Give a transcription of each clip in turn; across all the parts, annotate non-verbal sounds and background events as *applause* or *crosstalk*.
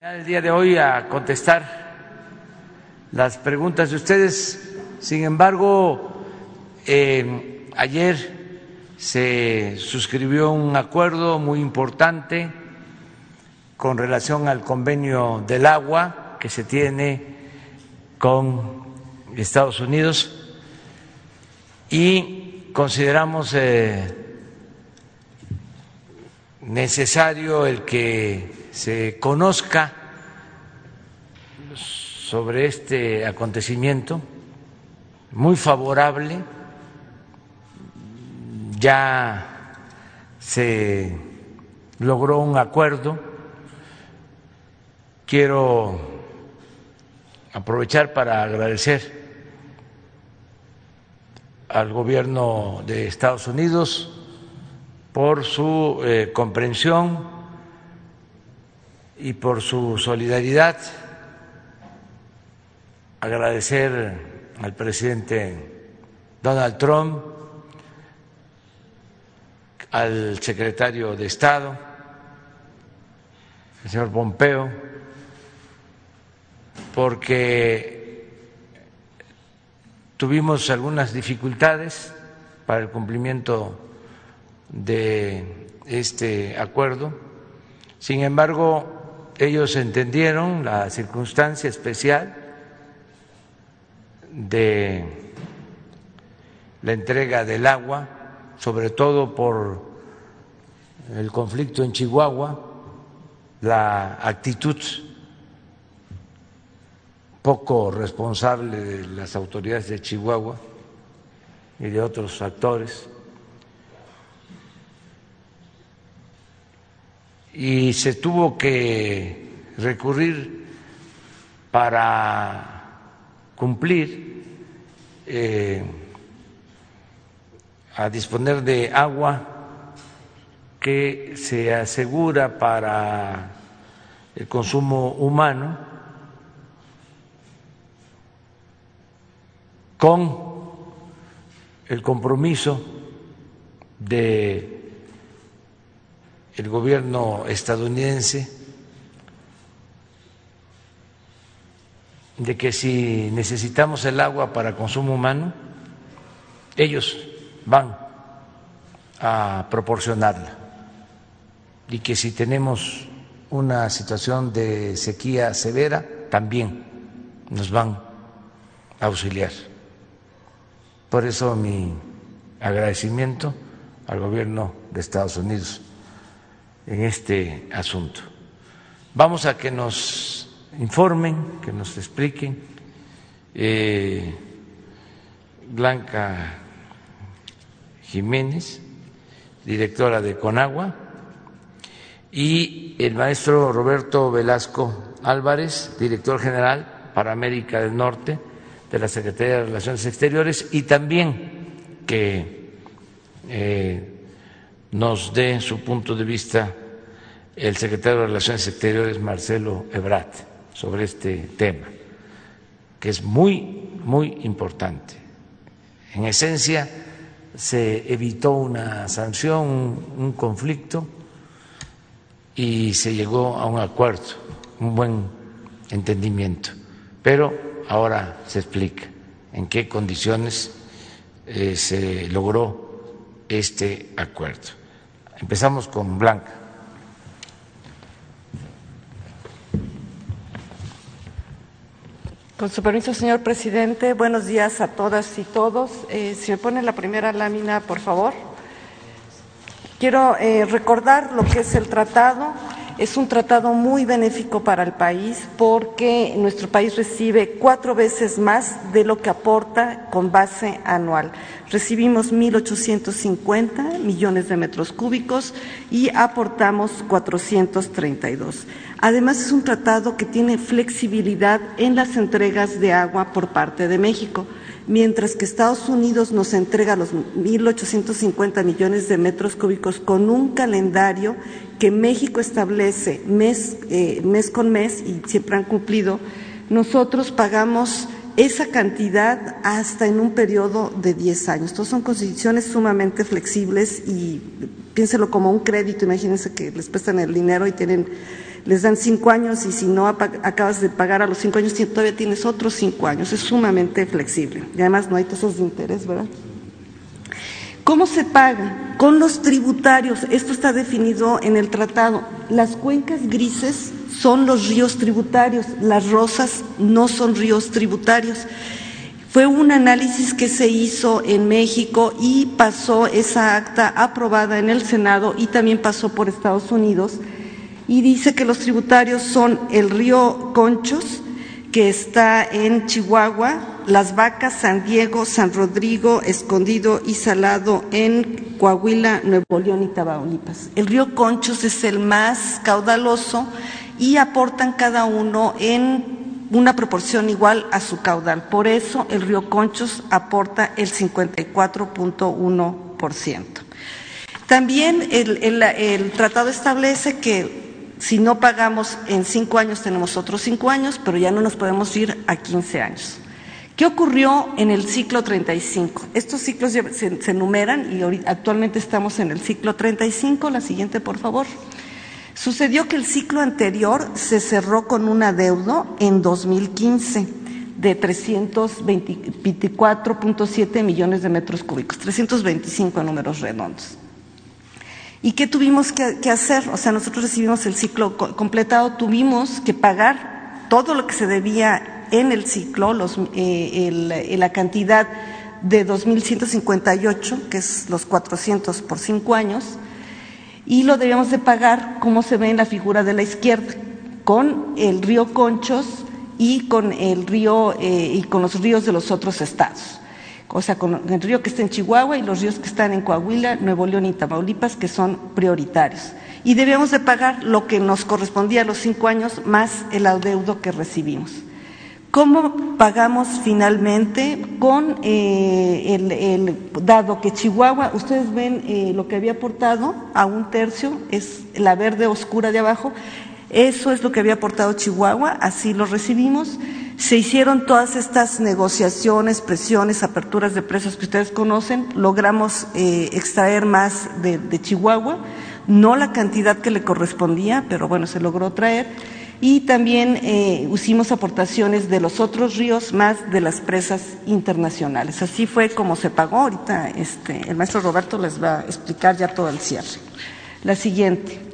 el día de hoy a contestar las preguntas de ustedes. Sin embargo, eh, ayer se suscribió un acuerdo muy importante con relación al convenio del agua que se tiene con Estados Unidos y consideramos eh, necesario el que se conozca sobre este acontecimiento, muy favorable, ya se logró un acuerdo. Quiero aprovechar para agradecer al gobierno de Estados Unidos por su eh, comprensión y por su solidaridad. Agradecer al presidente Donald Trump, al secretario de Estado, el señor Pompeo, porque tuvimos algunas dificultades para el cumplimiento de este acuerdo. Sin embargo, ellos entendieron la circunstancia especial de la entrega del agua, sobre todo por el conflicto en Chihuahua, la actitud poco responsable de las autoridades de Chihuahua y de otros actores y se tuvo que recurrir para cumplir eh, a disponer de agua que se asegura para el consumo humano con el compromiso de el gobierno estadounidense de que si necesitamos el agua para consumo humano, ellos van a proporcionarla y que si tenemos una situación de sequía severa, también nos van a auxiliar. Por eso mi agradecimiento al gobierno de Estados Unidos en este asunto. Vamos a que nos informen, que nos expliquen. Eh, Blanca Jiménez, directora de Conagua, y el maestro Roberto Velasco Álvarez, director general para América del Norte de la Secretaría de Relaciones Exteriores, y también que eh, nos dé su punto de vista el secretario de Relaciones Exteriores, Marcelo Ebrat, sobre este tema, que es muy, muy importante. En esencia, se evitó una sanción, un conflicto y se llegó a un acuerdo, un buen entendimiento. Pero ahora se explica en qué condiciones eh, se logró este acuerdo. Empezamos con Blanca. Con su permiso, señor presidente, buenos días a todas y todos. Eh, si me pone la primera lámina, por favor. Quiero eh, recordar lo que es el tratado. Es un tratado muy benéfico para el país porque nuestro país recibe cuatro veces más de lo que aporta con base anual. Recibimos 1.850 millones de metros cúbicos y aportamos 432. Además, es un tratado que tiene flexibilidad en las entregas de agua por parte de México mientras que Estados Unidos nos entrega los 1.850 millones de metros cúbicos con un calendario que México establece mes, eh, mes con mes y siempre han cumplido, nosotros pagamos esa cantidad hasta en un periodo de 10 años. Entonces son condiciones sumamente flexibles y piénselo como un crédito, imagínense que les prestan el dinero y tienen les dan cinco años y si no acabas de pagar a los cinco años, todavía tienes otros cinco años. Es sumamente flexible y además no hay tasas de interés, ¿verdad? ¿Cómo se paga? Con los tributarios. Esto está definido en el tratado. Las cuencas grises son los ríos tributarios, las rosas no son ríos tributarios. Fue un análisis que se hizo en México y pasó esa acta aprobada en el Senado y también pasó por Estados Unidos y dice que los tributarios son el río Conchos, que está en Chihuahua, Las Vacas, San Diego, San Rodrigo, Escondido y Salado en Coahuila, Nuevo León y Tamaulipas. El río Conchos es el más caudaloso y aportan cada uno en una proporción igual a su caudal. Por eso el río Conchos aporta el 54.1%. También el, el tratado establece que si no pagamos en cinco años, tenemos otros cinco años, pero ya no nos podemos ir a 15 años. ¿Qué ocurrió en el ciclo 35? Estos ciclos se, se enumeran y actualmente estamos en el ciclo 35. La siguiente, por favor. Sucedió que el ciclo anterior se cerró con un adeudo en 2015 de 324.7 millones de metros cúbicos, 325 en números redondos. ¿Y qué tuvimos que, hacer? O sea, nosotros recibimos el ciclo completado, tuvimos que pagar todo lo que se debía en el ciclo, eh, la cantidad de 2.158, que es los 400 por cinco años, y lo debíamos de pagar como se ve en la figura de la izquierda, con el río Conchos y con el río eh, y con los ríos de los otros estados o sea, con el río que está en Chihuahua y los ríos que están en Coahuila, Nuevo León y Tamaulipas, que son prioritarios. Y debemos de pagar lo que nos correspondía a los cinco años más el adeudo que recibimos. ¿Cómo pagamos finalmente? Con eh, el, dado que Chihuahua, ustedes ven eh, lo que había aportado a un tercio, es la verde oscura de abajo, eso es lo que había aportado Chihuahua, así lo recibimos. Se hicieron todas estas negociaciones, presiones, aperturas de presas que ustedes conocen. Logramos eh, extraer más de, Chihuahua, no la cantidad que le correspondía, pero bueno, se logró traer. Y también eh, hicimos aportaciones de los otros ríos más de las presas internacionales. Así fue como se pagó. Ahorita este, el maestro Roberto les va a explicar ya todo el cierre. La siguiente.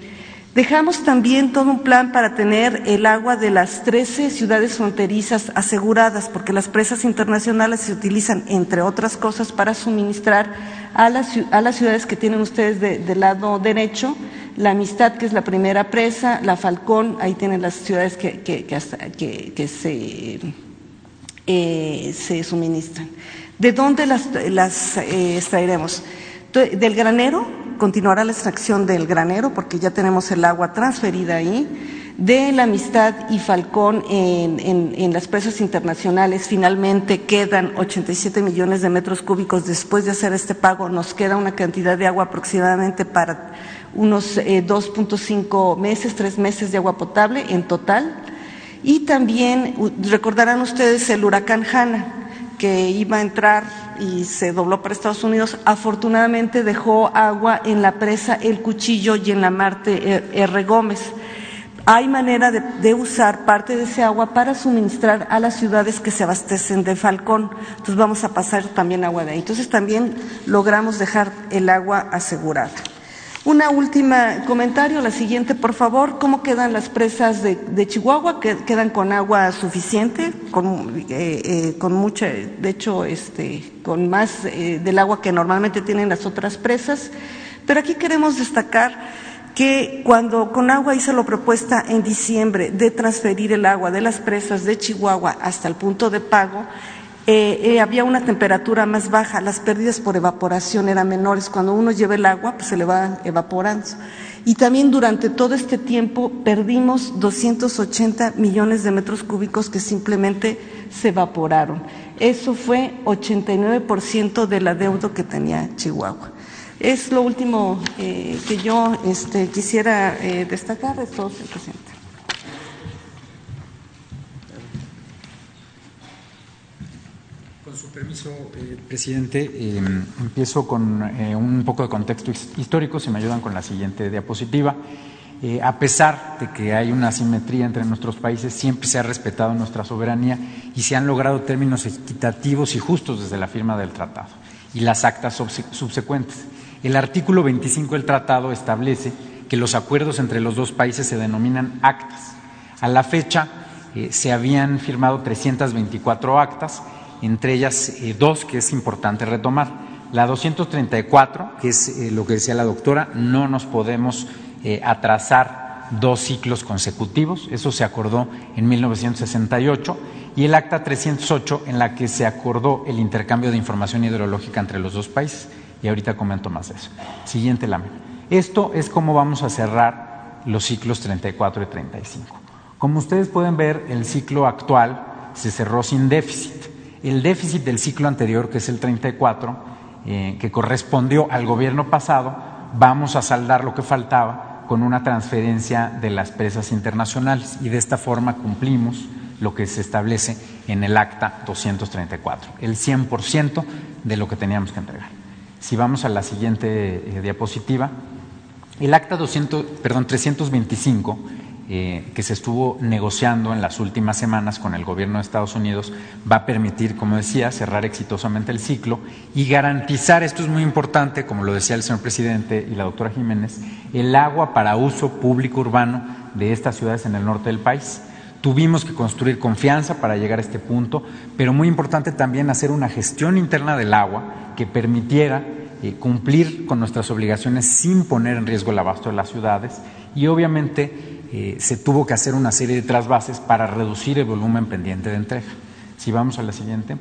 Dejamos también todo un plan para tener el agua de las 13 ciudades fronterizas aseguradas, porque las presas internacionales se utilizan, entre otras cosas, para suministrar a las, ciudades que tienen ustedes del lado derecho, la Amistad, que es la primera presa, la Falcón, ahí tienen las ciudades que, que, se, eh, se, suministran. ¿De dónde las, las eh, extraeremos? Del granero, continuará la extracción del granero porque ya tenemos el agua transferida ahí. De la Amistad y Falcón en, las presas internacionales finalmente quedan 87 millones de metros cúbicos después de hacer este pago. Nos queda una cantidad de agua aproximadamente para unos 2.5 eh, meses, tres meses de agua potable en total. Y también recordarán ustedes el huracán Hanna que iba a entrar y se dobló para Estados Unidos, afortunadamente dejó agua en la presa El Cuchillo y en la Marte R. Gómez. Hay manera de, usar parte de ese agua para suministrar a las ciudades que se abastecen de Falcón. Entonces vamos a pasar también agua de ahí. Entonces también logramos dejar el agua asegurada. Una última comentario, la siguiente, por favor. ¿Cómo quedan las presas de, Chihuahua? ¿Quedan con agua suficiente? Con, eh, eh, con mucha, de hecho, este, con más eh, del agua que normalmente tienen las otras presas. Pero aquí queremos destacar que cuando con agua hizo la propuesta en diciembre de transferir el agua de las presas de Chihuahua hasta el punto de pago, eh, eh, había una temperatura más baja, las pérdidas por evaporación eran menores. Cuando uno lleva el agua, pues se le va evaporando. Y también durante todo este tiempo perdimos 280 millones de metros cúbicos que simplemente se evaporaron. Eso fue 89% del adeudo que tenía Chihuahua. Es lo último eh, que yo este, quisiera destacar de todo, presidente. Permiso, eh, presidente, em, empiezo con eh, un poco de contexto histórico, si me ayudan con la siguiente diapositiva. eh, a pesar de que hay una asimetría entre nuestros países, siempre se ha respetado nuestra soberanía y se han logrado términos equitativos y justos desde la firma del tratado y las actas subsecuentes. El artículo 25 del tratado establece que los acuerdos entre los dos países se denominan actas. A la fecha eh, se habían firmado 324 actas, entre ellas eh, dos que es importante retomar. La 234, que es lo que decía la doctora, no nos podemos eh, atrasar dos ciclos consecutivos, eso se acordó en 1968, y el Acta 308 en la que se acordó el intercambio de información hidrológica entre los dos países. Y ahorita comento más de eso. Siguiente lámina. Esto es cómo vamos a cerrar los ciclos 34 y 35. Como ustedes pueden ver, el ciclo actual se cerró sin déficit. El déficit del ciclo anterior, que es el 34, eh, que correspondió al gobierno pasado, vamos a saldar lo que faltaba con una transferencia de las presas internacionales y de esta forma cumplimos lo que se establece en el acta 234, el 100% de lo que teníamos que entregar. Si vamos a la siguiente eh, diapositiva, el acta 200, perdón, 325 eh, que se estuvo negociando en las últimas semanas con el gobierno de Estados Unidos va a permitir, como decía, cerrar exitosamente el ciclo y garantizar, esto es muy importante, como lo decía el señor presidente y la doctora Jiménez, el agua para uso público urbano de estas ciudades en el norte del país. Tuvimos que construir confianza para llegar a este punto, pero muy importante también hacer una gestión interna del agua que permitiera eh, cumplir con nuestras obligaciones sin poner en riesgo el abasto de las ciudades y obviamente eh, se tuvo que hacer una serie de trasvases para reducir el volumen pendiente de entrega. Si vamos a la siguiente.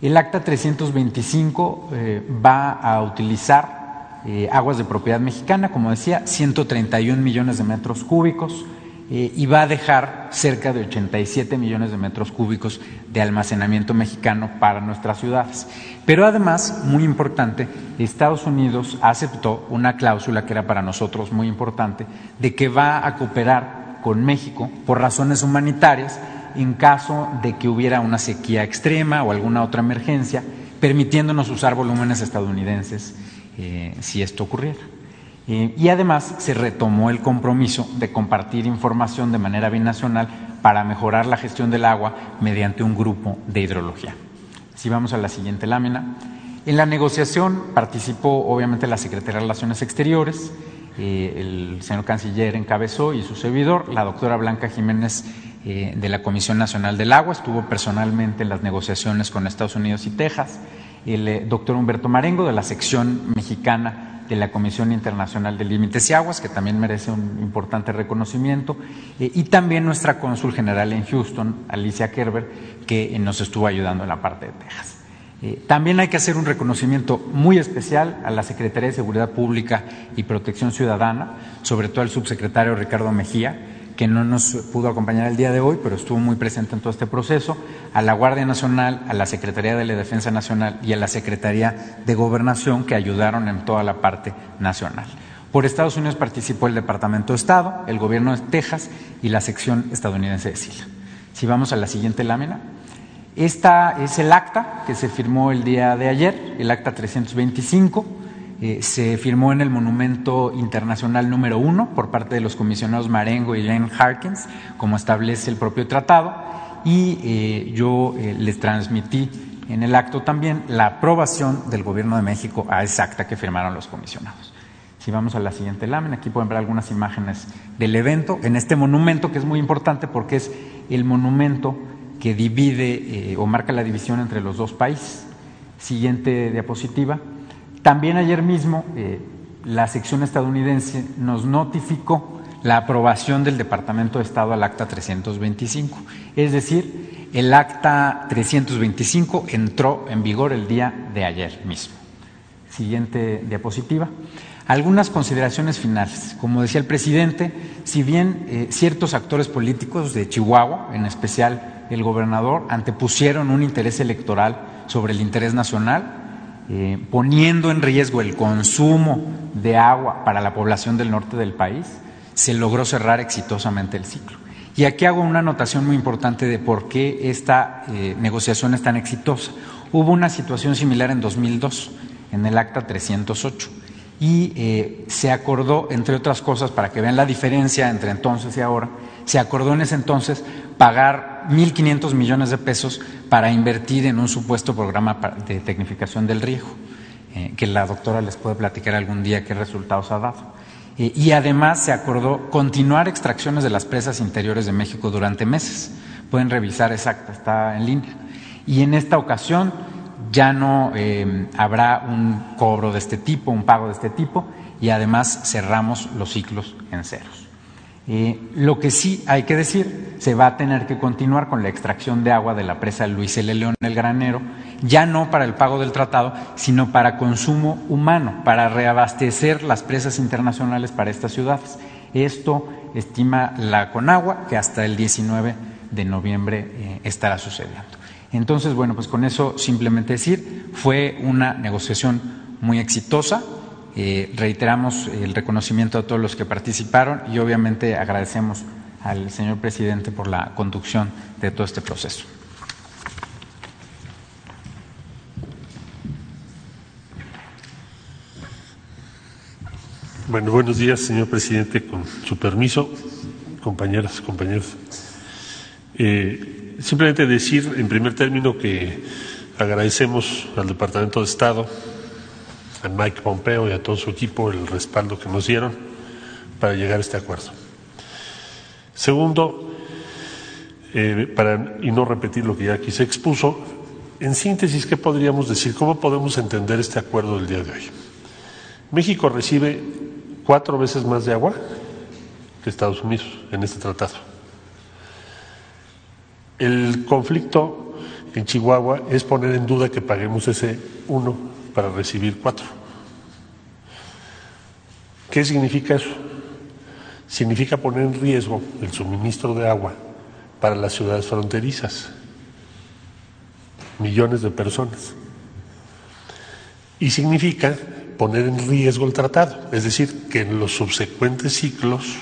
El acta 325 eh, va a utilizar eh, aguas de propiedad mexicana, como decía, 131 millones de metros cúbicos y va a dejar cerca de 87 millones de metros cúbicos de almacenamiento mexicano para nuestras ciudades. Pero además, muy importante, Estados Unidos aceptó una cláusula que era para nosotros muy importante, de que va a cooperar con México por razones humanitarias en caso de que hubiera una sequía extrema o alguna otra emergencia, permitiéndonos usar volúmenes estadounidenses eh, si esto ocurriera. Eh, y además se retomó el compromiso de compartir información de manera binacional para mejorar la gestión del agua mediante un grupo de hidrología. Si vamos a la siguiente lámina. En la negociación participó obviamente la Secretaría de Relaciones Exteriores, eh, el señor canciller encabezó y su servidor, la doctora Blanca Jiménez eh, de la Comisión Nacional del Agua, estuvo personalmente en las negociaciones con Estados Unidos y Texas, el eh, doctor Humberto Marengo de la sección mexicana de la Comisión Internacional de Límites y Aguas, que también merece un importante reconocimiento, eh, y también nuestra cónsul general en Houston, Alicia Kerber, que nos estuvo ayudando en la parte de Texas. Eh, también hay que hacer un reconocimiento muy especial a la Secretaría de Seguridad Pública y Protección Ciudadana, sobre todo al subsecretario Ricardo Mejía, que no nos pudo acompañar el día de hoy, pero estuvo muy presente en todo este proceso, a la Guardia Nacional, a la Secretaría de la Defensa Nacional y a la Secretaría de Gobernación que ayudaron en toda la parte nacional. Por Estados Unidos participó el Departamento de Estado, el Gobierno de Texas y la sección estadounidense de SILA. Si vamos a la siguiente lámina. Esta es el acta que se firmó el día de ayer, el acta 325 eh, se firmó en el Monumento Internacional número uno por parte de los comisionados Marengo y Jane Harkins, como establece el propio tratado, y eh, yo eh, les transmití en el acto también la aprobación del Gobierno de México a esa acta que firmaron los comisionados. Si vamos a la siguiente lámina, aquí pueden ver algunas imágenes del evento en este monumento que es muy importante porque es el monumento que divide o marca la división entre los dos países. Siguiente diapositiva. También ayer mismo eh, la sección estadounidense nos notificó la aprobación del Departamento de Estado al Acta 325. Es decir, el Acta 325 entró en vigor el día de ayer mismo. Siguiente diapositiva. Algunas consideraciones finales. Como decía el presidente, si bien eh, ciertos actores políticos de Chihuahua, en especial el gobernador, antepusieron un interés electoral sobre el interés nacional, eh, poniendo en riesgo el consumo de agua para la población del norte del país, se logró cerrar exitosamente el ciclo. Y aquí hago una anotación muy importante de por qué esta eh, negociación es tan exitosa. Hubo una situación similar en 2002, en el Acta 308, y eh, se acordó, entre otras cosas, para que vean la diferencia entre entonces y ahora, se acordó en ese entonces pagar 1.500 millones de pesos para invertir en un supuesto programa de tecnificación del riego, eh, que la doctora les puede platicar algún día qué resultados ha dado. Eh, y además se acordó continuar extracciones de las presas interiores de México durante meses. Pueden revisar exacta, está en línea. Y en esta ocasión ya no eh, habrá un cobro de este tipo, un pago de este tipo, y además cerramos los ciclos en ceros. Eh, lo que sí hay que decir, se va a tener que continuar con la extracción de agua de la presa Luis L. León el Granero, ya no para el pago del tratado, sino para consumo humano, para reabastecer las presas internacionales para estas ciudades. Esto estima la Conagua que hasta el 19 de noviembre eh, estará sucediendo. Entonces, bueno, pues con eso simplemente decir, fue una negociación muy exitosa. Eh, reiteramos el reconocimiento a todos los que participaron y obviamente agradecemos al señor presidente por la conducción de todo este proceso. Bueno, buenos días, señor presidente, con su permiso, compañeras, compañeros. Eh, Simplemente decir, en primer término, que agradecemos al Departamento de Estado, a Mike Pompeo y a todo su equipo el respaldo que nos dieron para llegar a este acuerdo. Segundo, eh, para, y no repetir lo que ya aquí se expuso, en síntesis, ¿qué podríamos decir? ¿Cómo podemos entender este acuerdo del día de hoy? México recibe cuatro veces más de agua que Estados Unidos en este tratado. El conflicto en Chihuahua es poner en duda que paguemos ese uno para recibir cuatro. ¿Qué significa eso? Significa poner en riesgo el suministro de agua para las ciudades fronterizas, millones de personas. Y significa poner en riesgo el tratado, es decir, que en los subsecuentes ciclos,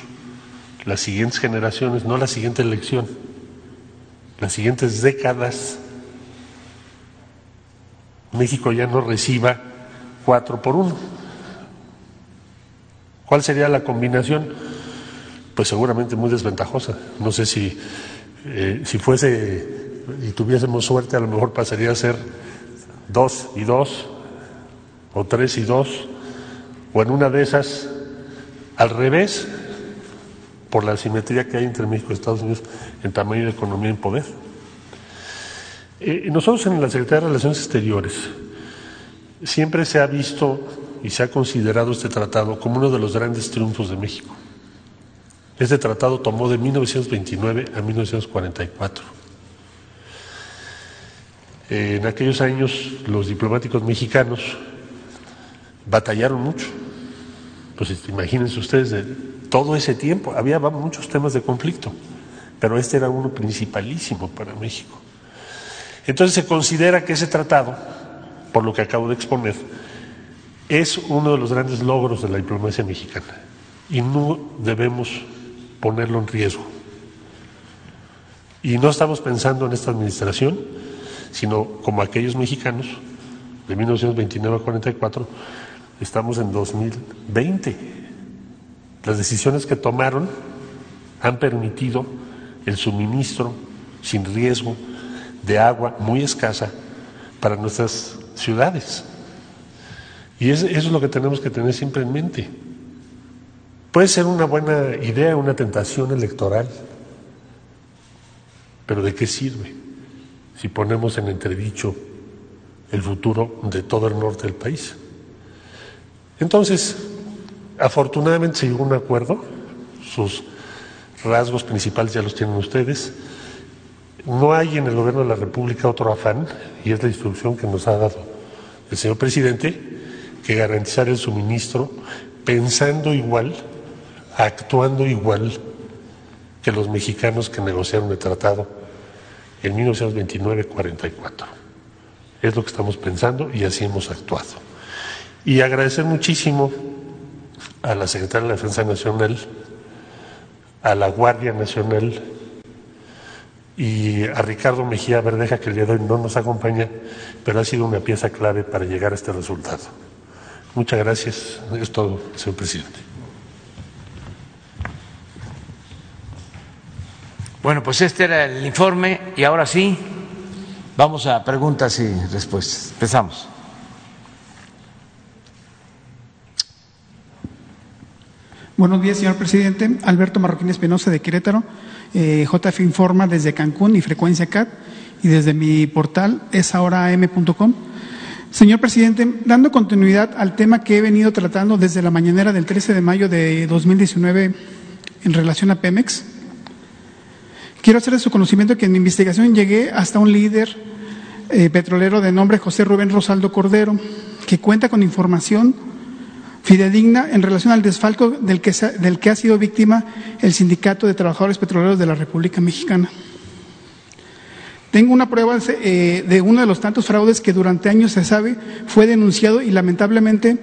las siguientes generaciones, no la siguiente elección, las siguientes décadas México ya no reciba cuatro por uno. ¿Cuál sería la combinación? Pues seguramente muy desventajosa. No sé si, eh, si fuese y tuviésemos suerte, a lo mejor pasaría a ser dos y dos, o tres y dos, o en una de esas al revés, por la asimetría que hay entre México y Estados Unidos en tamaño de economía y poder. Eh, nosotros en la Secretaría de Relaciones Exteriores siempre se ha visto y se ha considerado este tratado como uno de los grandes triunfos de México. Este tratado tomó de 1929 a 1944. En aquellos años los diplomáticos mexicanos batallaron mucho. Pues imagínense ustedes, de todo ese tiempo había muchos temas de conflicto, pero este era uno principalísimo para México. Entonces se considera que ese tratado, por lo que acabo de exponer, es uno de los grandes logros de la diplomacia mexicana y no debemos ponerlo en riesgo. Y no estamos pensando en esta administración, sino como aquellos mexicanos de 1929 a 44, estamos en 2020. Las decisiones que tomaron han permitido el suministro sin riesgo de agua muy escasa para nuestras ciudades. Y eso es lo que tenemos que tener siempre en mente. Puede ser una buena idea, una tentación electoral, pero ¿de qué sirve si ponemos en entredicho el futuro de todo el norte del país? Entonces, afortunadamente se llegó a un acuerdo, sus rasgos principales ya los tienen ustedes, no hay en el gobierno de la República otro afán, y es la instrucción que nos ha dado el señor presidente, que garantizar el suministro pensando igual, actuando igual que los mexicanos que negociaron el tratado en 1929-44. Es lo que estamos pensando y así hemos actuado. Y agradecer muchísimo a la Secretaria de la Defensa Nacional, a la Guardia Nacional, y a Ricardo Mejía Verdeja, que el día de hoy no nos acompaña, pero ha sido una pieza clave para llegar a este resultado. Muchas gracias. Es todo, señor presidente. Bueno, pues este era el informe y ahora sí, vamos a preguntas y respuestas. Empezamos. Buenos días, señor presidente. Alberto Marroquín Espinosa de Querétaro. Eh, JF Informa desde Cancún y Frecuencia CAT y desde mi portal es ahoraam.com. Señor presidente, dando continuidad al tema que he venido tratando desde la mañanera del 13 de mayo de 2019 en relación a Pemex, quiero hacer de su conocimiento que en mi investigación llegué hasta un líder eh, petrolero de nombre José Rubén Rosaldo Cordero, que cuenta con información fidedigna en relación al desfalco del que, ha sido víctima el Sindicato de Trabajadores Petroleros de la República Mexicana. Tengo una prueba eh, de uno de los tantos fraudes que durante años se sabe fue denunciado y lamentablemente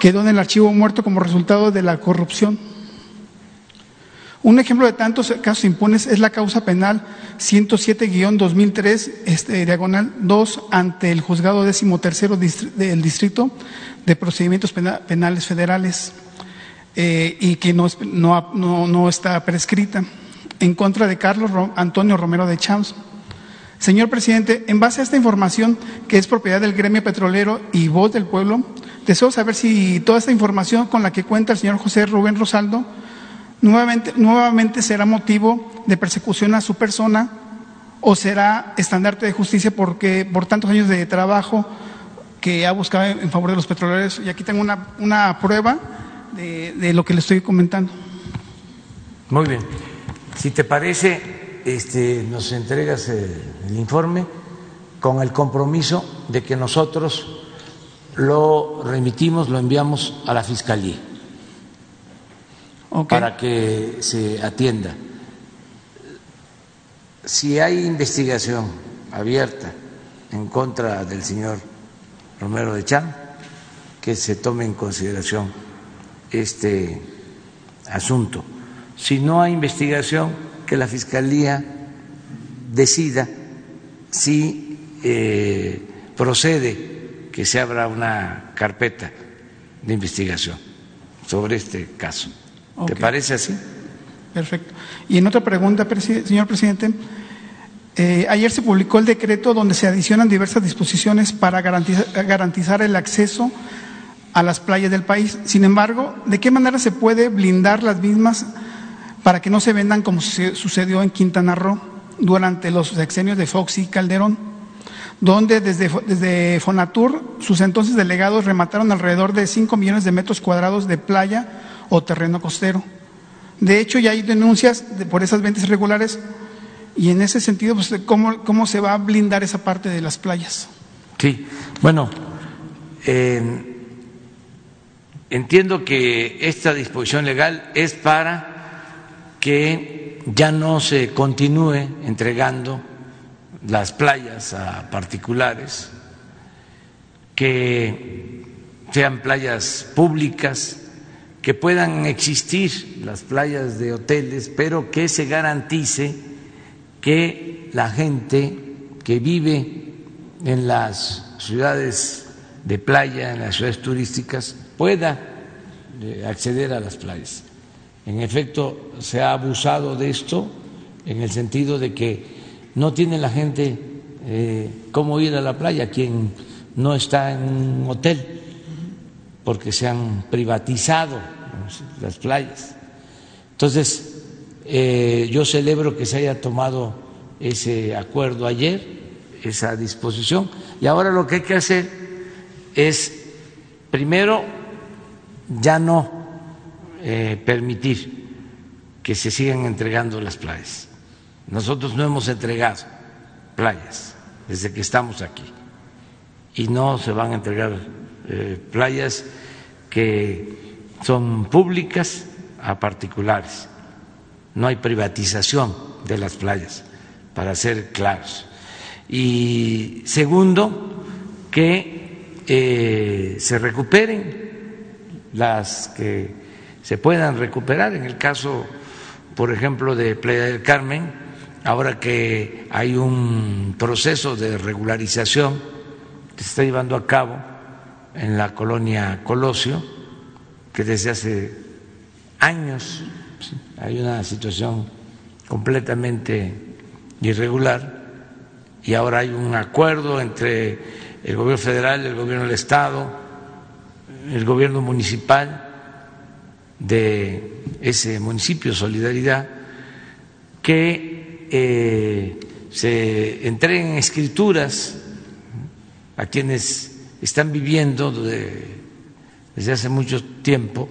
quedó en el archivo muerto como resultado de la corrupción. Un ejemplo de tantos casos impunes es la causa penal 107-2003, este, diagonal 2, ante el juzgado décimo tercero del distrito de procedimientos penales federales eh, y que no, está prescrita en contra de Carlos Antonio Romero de Champs. Señor presidente, en base a esta información que es propiedad del gremio petrolero y voz del pueblo, deseo saber si toda esta información con la que cuenta el señor José Rubén Rosaldo nuevamente, nuevamente será motivo de persecución a su persona o será estandarte de justicia porque por tantos años de trabajo que ha buscado en favor de los petroleros. Y aquí tengo una, una prueba de, de, lo que le estoy comentando. Muy bien. Si te parece, este, nos entregas el, el informe con el compromiso de que nosotros lo remitimos, lo enviamos a la Fiscalía okay. para que se atienda. Si hay investigación abierta en contra del señor Romero de Chan, que se tome en consideración este asunto. Si no hay investigación, que la Fiscalía decida si eh, procede que se abra una carpeta de investigación sobre este caso. Okay. ¿Te parece así? Perfecto. Y en otra pregunta, señor presidente, eh, ayer se publicó el decreto donde se adicionan diversas disposiciones para garantizar, garantizar, el acceso a las playas del país. Sin embargo, ¿de qué manera se puede blindar las mismas para que no se vendan como sucedió en Quintana Roo durante los sexenios de Fox y Calderón? donde desde, Fonatur sus entonces delegados remataron alrededor de 5 millones de metros cuadrados de playa o terreno costero. De hecho, ya hay denuncias de, por esas ventas irregulares y en ese sentido, pues, ¿cómo, ¿cómo se va a blindar esa parte de las playas? Sí, bueno, entiendo que esta disposición legal es para que ya no se continúe entregando las playas a particulares, que sean playas públicas, que puedan existir las playas de hoteles, pero que se garantice que la gente que vive en las ciudades de playa, en las ciudades turísticas, pueda eh, acceder a las playas. En efecto, se ha abusado de esto en el sentido de que no tiene la gente eh, cómo ir a la playa, quien no está en un hotel, porque se han privatizado las playas. Entonces, eh, yo celebro que se haya tomado ese acuerdo ayer, esa disposición, y ahora lo que hay que hacer es, primero, ya no eh, permitir que se sigan entregando las playas. Nosotros no hemos entregado playas desde que estamos aquí y no se van a entregar eh, playas que son públicas a particulares. No hay privatización de las playas, para ser claros. Y segundo, que eh, se recuperen las que se puedan recuperar. En el caso, por ejemplo, de Playa del Carmen, ahora que hay un proceso de regularización que se está llevando a cabo en la colonia Colosio, que desde hace años hay una situación completamente irregular y ahora hay un acuerdo entre el gobierno federal, el gobierno del Estado, el gobierno municipal de ese municipio, Solidaridad, que eh, se entreguen escrituras a quienes están viviendo desde hace mucho tiempo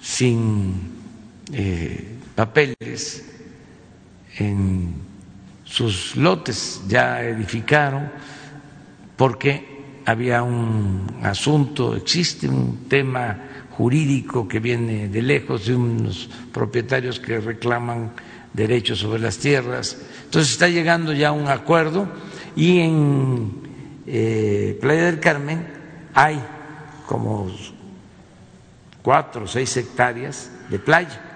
sin eh, papeles en sus lotes, ya edificaron, porque había un asunto, existe un tema jurídico que viene de lejos de unos propietarios que reclaman derechos sobre las tierras. Entonces está llegando ya un acuerdo y en eh, Playa del Carmen hay como cuatro o seis hectáreas de playa.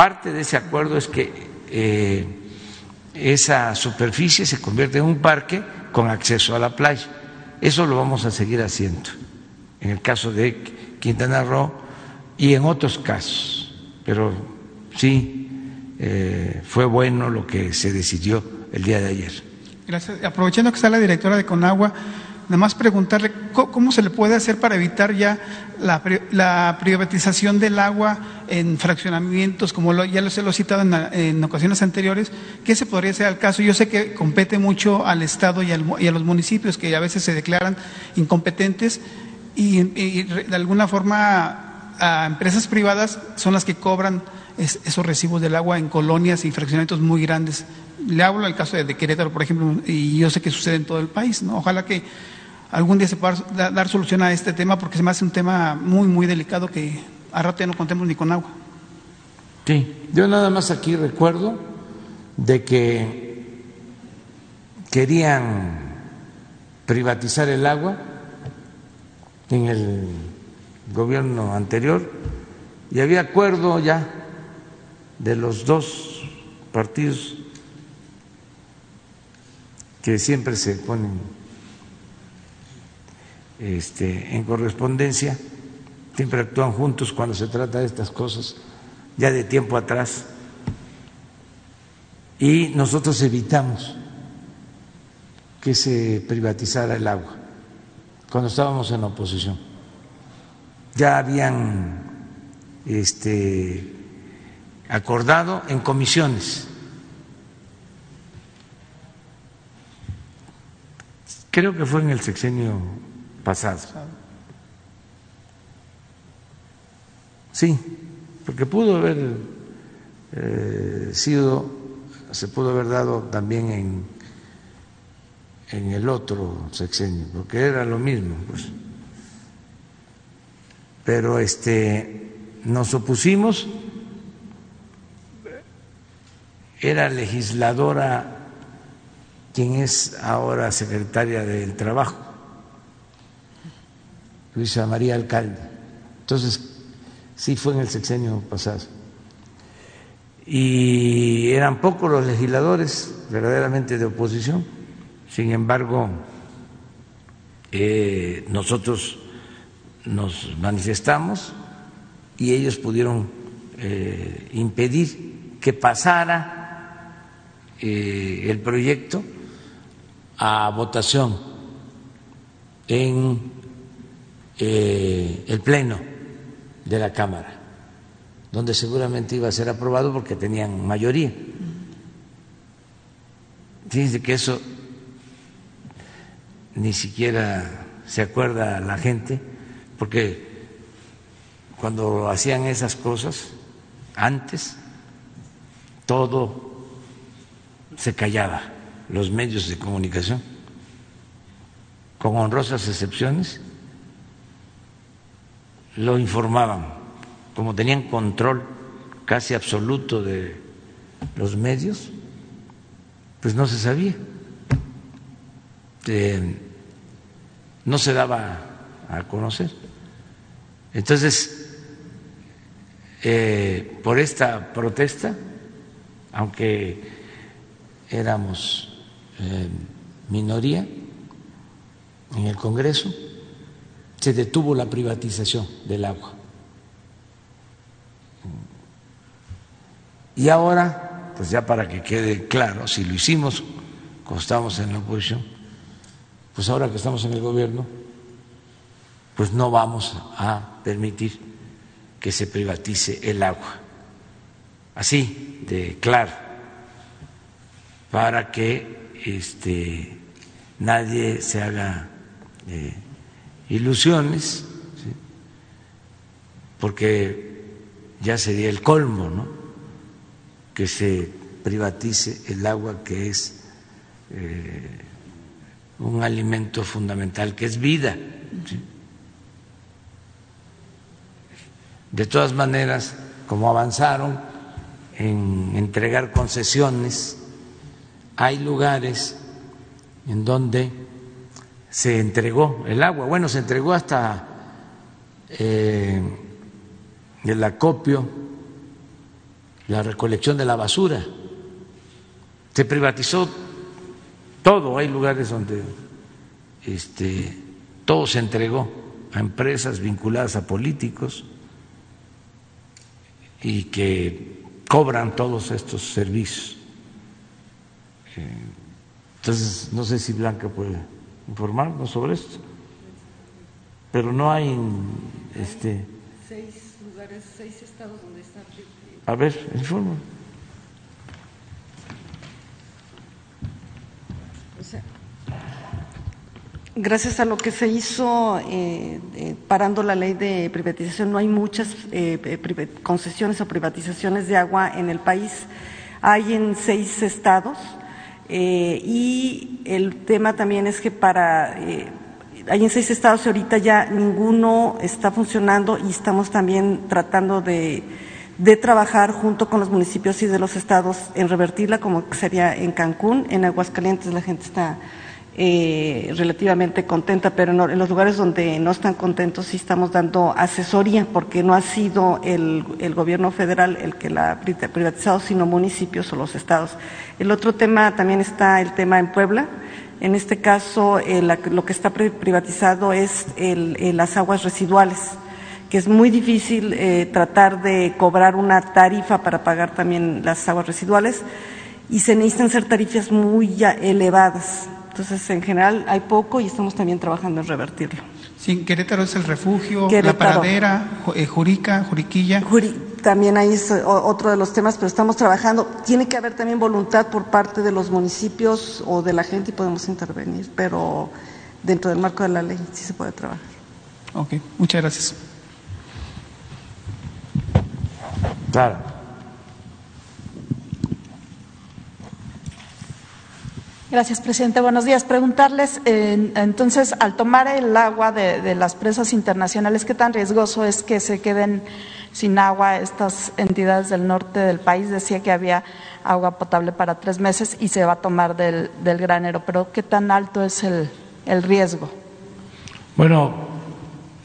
Parte de ese acuerdo es que eh, esa superficie se convierte en un parque con acceso a la playa. Eso lo vamos a seguir haciendo en el caso de Quintana Roo y en otros casos. Pero sí, eh, fue bueno lo que se decidió el día de ayer. Gracias. Aprovechando que está la directora de Conagua, nada más preguntarle cómo se le puede hacer para evitar ya la, privatización del agua en fraccionamientos, como ya lo, se lo he citado en, ocasiones anteriores, ¿qué se podría hacer al caso? Yo sé que compete mucho al Estado y, y a los municipios que a veces se declaran incompetentes y, de alguna forma a empresas privadas son las que cobran esos recibos del agua en colonias y fraccionamientos muy grandes. Le hablo del caso de, Querétaro, por ejemplo, y yo sé que sucede en todo el país. ¿no? Ojalá que algún día se pueda dar solución a este tema porque se me hace un tema muy, muy delicado que a rato ya no contemos ni con agua. Sí, yo nada más aquí recuerdo de que querían privatizar el agua en el gobierno anterior y había acuerdo ya de los dos partidos que siempre se ponen este, en correspondencia, siempre actúan juntos cuando se trata de estas cosas, ya de tiempo atrás, y nosotros evitamos que se privatizara el agua cuando estábamos en la oposición. Ya habían este, acordado en comisiones. Creo que fue en el sexenio pasado. Sí, porque pudo haber eh, sido, se pudo haber dado también en en el otro sexenio, porque era lo mismo, pues. Pero este nos opusimos, era legisladora quien es ahora secretaria del Trabajo, Luisa María Alcalde. Entonces, sí fue en el sexenio pasado. Y eran pocos los legisladores verdaderamente de oposición sin embargo, eh, nosotros nos manifestamos y ellos pudieron eh, impedir que pasara eh, el proyecto a votación en el Pleno de la Cámara, donde seguramente iba a ser aprobado porque tenían mayoría. Fíjense que eso ni siquiera se acuerda la gente, porque cuando hacían esas cosas, antes, todo se callaba, los medios de comunicación, con honrosas excepciones, lo informaban, como tenían control casi absoluto de los medios, pues no se sabía. Este, no se daba a conocer. Entonces, eh, por esta protesta, aunque éramos eh, minoría, en el Congreso, se detuvo la privatización del agua. Y ahora, pues ya para que quede claro, si lo hicimos cuando estábamos en la oposición, pues ahora que estamos en el gobierno, pues no vamos a permitir que se privatice el agua. Así de claro, para que este, nadie se haga eh, ilusiones, porque ya sería el colmo, ¿no? Que se privatice el agua que es eh, un alimento fundamental, que es vida. De todas maneras, como avanzaron en entregar concesiones, hay lugares en donde se entregó el agua. Bueno, se entregó hasta eh, el acopio, la recolección de la basura. Se privatizó todo. Hay lugares donde este, todo se entregó a empresas vinculadas a políticos y que cobran todos estos servicios. Eh, entonces, no sé si Blanca puede informarnos sobre esto, pero no hay este. Seis lugares, seis estados donde está. A ver, informa. Gracias a lo que se hizo eh, eh, parando la ley de privatización, no hay muchas eh, concesiones o privatizaciones de agua en el país. Hay en seis estados y el tema también es que para hay en seis estados y ahorita ya ninguno está funcionando y estamos también tratando de, de trabajar junto con los municipios y de los estados en revertirla, como sería en Cancún, en Aguascalientes la gente está eh, relativamente contenta, pero en, los lugares donde no están contentos sí estamos dando asesoría, porque no ha sido el, gobierno federal el que la ha privatizado, sino municipios o los estados. El otro tema también está el tema en Puebla. En este caso, eh, lo que está privatizado es las aguas residuales que es muy difícil eh, tratar de cobrar una tarifa para pagar también las aguas residuales y se necesitan ser tarifas muy elevadas. Entonces, en general hay poco y estamos también trabajando en revertirlo. Sí, Querétaro es el refugio, la paradera, eh, Jurica, Juriquilla. también ahí es otro de los temas, pero estamos trabajando. Tiene que haber también voluntad por parte de los municipios o de la gente y podemos intervenir, pero dentro del marco de la ley sí se puede trabajar. Ok, muchas gracias. Claro. Gracias, presidente. Buenos días. Preguntarles, entonces, al tomar el agua de, las presas internacionales, ¿qué tan riesgoso es que se queden sin agua estas entidades del norte del país? Decía que había agua potable para tres meses y se va a tomar del, granero, pero ¿qué tan alto es el, riesgo? Bueno,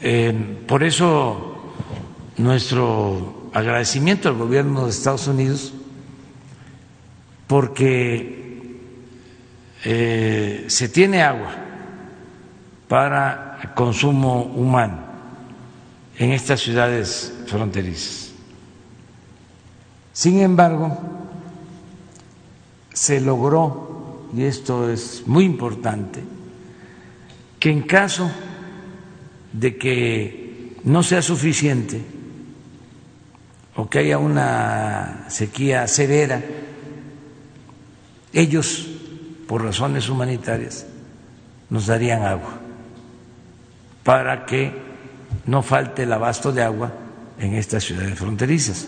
eh, por eso nuestro agradecimiento al gobierno de Estados Unidos, porque eh, se tiene agua para consumo humano en estas ciudades fronterizas. Sin embargo, se logró, y esto es muy importante, que en caso de que no sea suficiente o que haya una sequía severa, ellos por razones humanitarias, nos darían agua para que no falte el abasto de agua en estas ciudades fronterizas.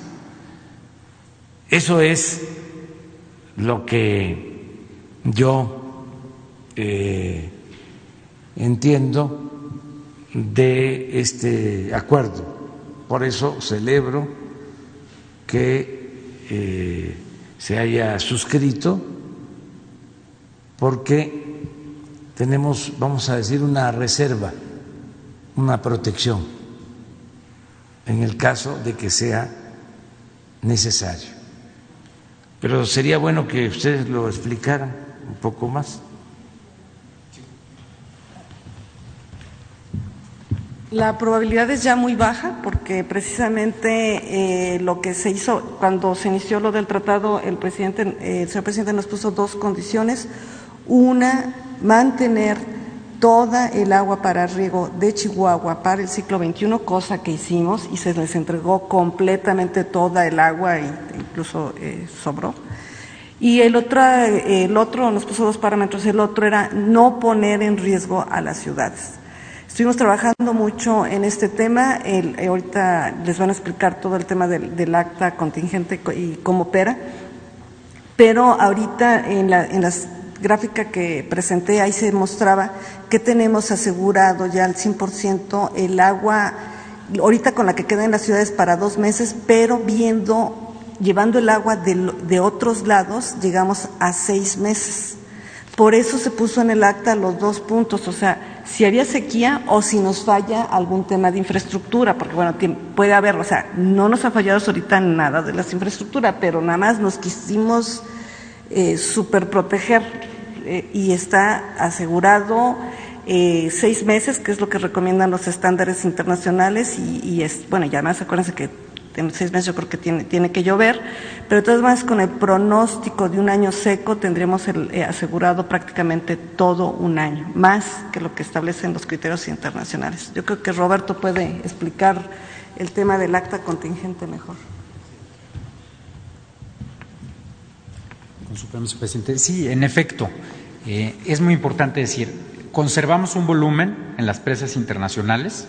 Eso es lo que yo eh, entiendo de este acuerdo. Por eso celebro que eh, se haya suscrito porque tenemos, vamos a decir, una reserva, una protección en el caso de que sea necesario. Pero sería bueno que ustedes lo explicaran un poco más. La probabilidad es ya muy baja porque precisamente eh, lo que se hizo cuando se inició lo del tratado, el presidente, eh, el señor presidente nos puso dos condiciones. Una, mantener toda el agua para riego de Chihuahua para el ciclo 21, cosa que hicimos y se les entregó completamente toda el agua e incluso eh, sobró. Y el otro, el otro nos puso dos parámetros. El otro era no poner en riesgo a las ciudades. Estuvimos trabajando mucho en este tema. El, eh, ahorita les van a explicar todo el tema del, del acta contingente y cómo opera. Pero ahorita en, la, en las gráficas que presenté, ahí se mostraba que tenemos asegurado ya al 100% el agua, ahorita con la que queda en las ciudades para dos meses, pero viendo, llevando el agua de, de otros lados, llegamos a seis meses. Por eso se puso en el acta los dos puntos, o sea, si había sequía o si nos falla algún tema de infraestructura, porque bueno, puede haber, o sea, no nos ha fallado ahorita nada de las infraestructuras, pero nada más nos quisimos eh, super proteger eh, y está asegurado eh, seis meses, que es lo que recomiendan los estándares internacionales y, y es, bueno, ya más acuérdense que en seis meses yo creo que tiene, tiene que llover, pero de todas con el pronóstico de un año seco tendremos el, eh, asegurado prácticamente todo un año, más que lo que establecen los criterios internacionales. Yo creo que Roberto puede explicar el tema del acta contingente mejor. Con su presidente. Sí, en efecto, eh, es muy importante decir, conservamos un volumen en las presas internacionales,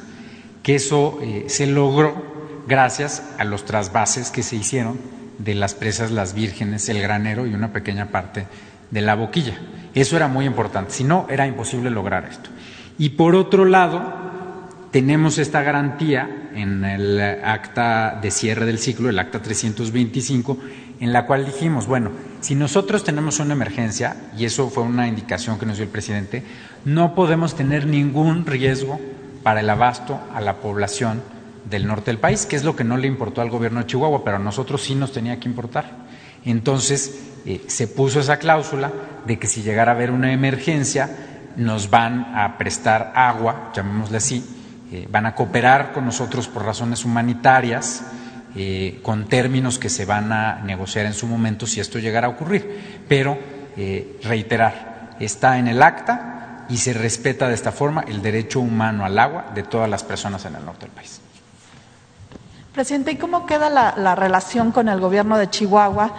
que eso eh, se logró gracias a los trasvases que se hicieron de las presas Las Vírgenes, el granero y una pequeña parte de la boquilla. Eso era muy importante, si no, era imposible lograr esto. Y por otro lado, tenemos esta garantía en el acta de cierre del ciclo, el acta 325, en la cual dijimos, bueno, si nosotros tenemos una emergencia, y eso fue una indicación que nos dio el presidente, no podemos tener ningún riesgo para el abasto a la población del norte del país, que es lo que no le importó al gobierno de Chihuahua, pero a nosotros sí nos tenía que importar. Entonces eh, se puso esa cláusula de que si llegara a haber una emergencia, nos van a prestar agua, llamémosle así, eh, van a cooperar con nosotros por razones humanitarias, eh, con términos que se van a negociar en su momento si esto llegara a ocurrir. Pero, reiterar, está en el acta y se respeta de esta forma el derecho humano al agua de todas las personas en el norte del país. Presidente, ¿y cómo queda la, relación con el gobierno de Chihuahua?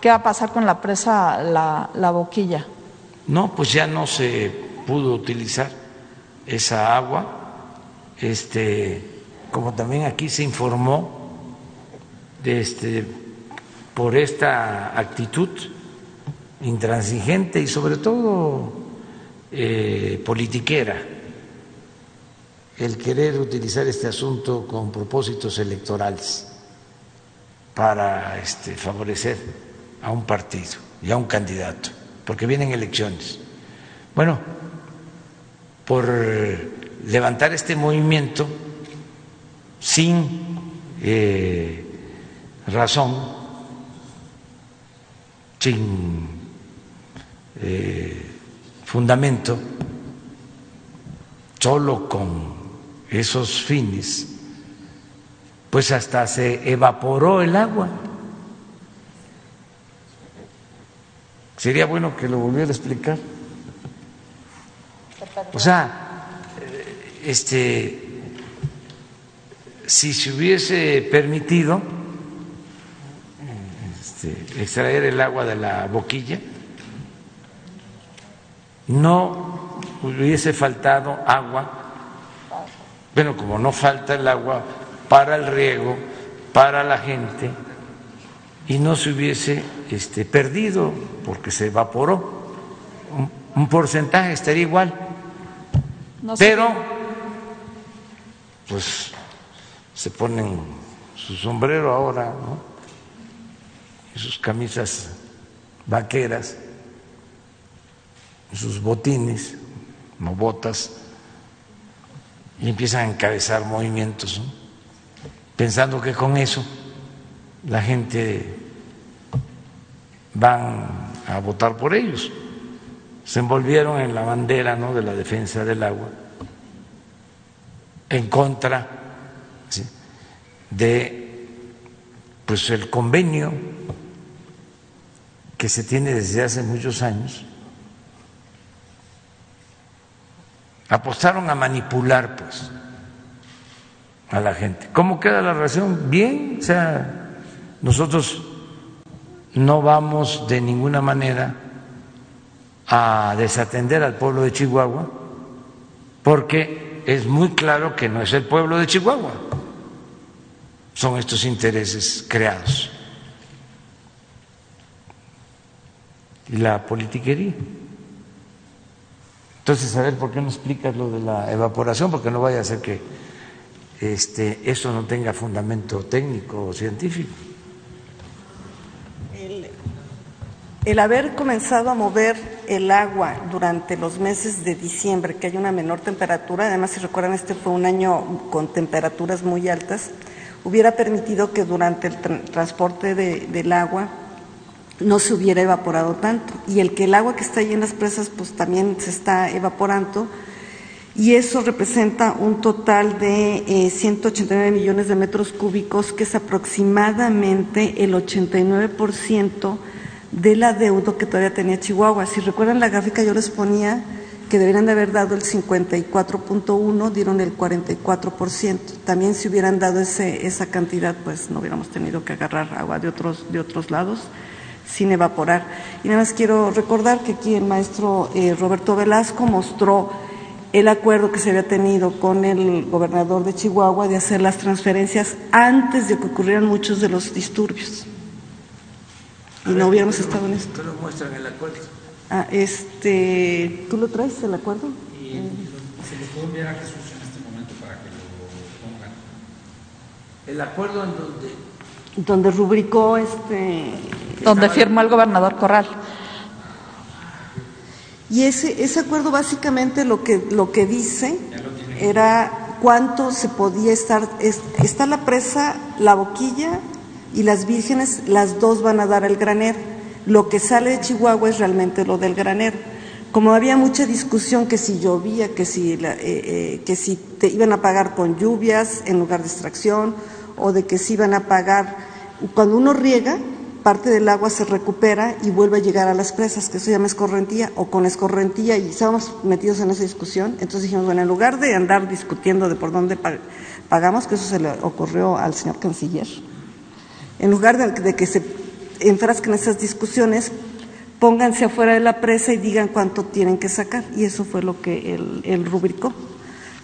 ¿Qué va a pasar con la presa la, Boquilla? No, pues ya no se pudo utilizar esa agua. Este, como también aquí se informó, este, por esta actitud intransigente y sobre todo eh, politiquera el querer utilizar este asunto con propósitos electorales para este, favorecer a un partido y a un candidato, porque vienen elecciones. Bueno, por levantar este movimiento sin eh, razón, sin eh, fundamento, solo con esos fines, pues hasta se evaporó el agua. Sería bueno que lo volviera a explicar. O sea, este, si se hubiese permitido este, extraer el agua de la boquilla, no hubiese faltado agua bueno, como no falta el agua para el riego, para la gente, y no se hubiese este, perdido porque se evaporó, un, porcentaje estaría igual. Pero, pues, se ponen su sombrero ahora, ¿no? Sus camisas vaqueras, sus botines, no botas y empiezan a encabezar movimientos, pensando que con eso la gente van a votar por ellos. Se envolvieron en la bandera ¿no? de la defensa del agua, en contra de pues el convenio que se tiene desde hace muchos años. Apostaron a manipular pues a la gente. ¿Cómo queda la relación? Bien, o sea, nosotros no vamos de ninguna manera a desatender al pueblo de Chihuahua porque es muy claro que no es el pueblo de Chihuahua, son estos intereses creados. Y la politiquería. Entonces, a ver, ¿por qué no explicas lo de la evaporación? Porque no vaya a ser que este, eso no tenga fundamento técnico o científico. El haber comenzado a mover el agua durante los meses de diciembre, que hay una menor temperatura, además si recuerdan este fue un año con temperaturas muy altas, hubiera permitido que durante el transporte del agua no se hubiera evaporado tanto. Y el que el agua que está ahí en las presas pues también se está evaporando y eso representa un total de 189 eh, millones de metros cúbicos, que es aproximadamente el 89% del adeudo que todavía tenía Chihuahua. Si recuerdan la gráfica, yo les ponía que deberían de haber dado el 54.1, dieron el 44%. También si hubieran dado ese, esa cantidad, pues no hubiéramos tenido que agarrar agua de otros, de otros lados sin evaporar. Y nada más quiero recordar que aquí el maestro eh, Roberto Velasco mostró el acuerdo que se había tenido con el gobernador de Chihuahua de hacer las transferencias antes de que ocurrieran muchos de los disturbios y no hubiéramos estado en esto. ¿Qué lo muestran el acuerdo? Ah, este, ¿tú lo traes el acuerdo? Y, se lo puedo enviar a Jesús en este momento para que lo pongan. ¿El acuerdo en donde? Donde rubricó este... Donde firmó el gobernador Corral. Y ese, ese acuerdo básicamente lo que, lo que dice era cuánto se podía estar, está la presa, la boquilla y las vírgenes, las dos van a dar el granero. Lo que sale de Chihuahua es realmente lo del granero. Como había mucha discusión que si llovía, que si, eh, eh, que si te iban a pagar con lluvias en lugar de extracción, o de que si iban a pagar, cuando uno riega, parte del agua se recupera y vuelve a llegar a las presas, que se llama escorrentía, o con escorrentía, y estábamos metidos en esa discusión. Entonces dijimos, bueno, en lugar de andar discutiendo de por dónde pagamos, que eso se le ocurrió al señor canciller, en lugar de, que se enfrasquen esas discusiones, pónganse afuera de la presa y digan cuánto tienen que sacar. Y eso fue lo que él, rubricó.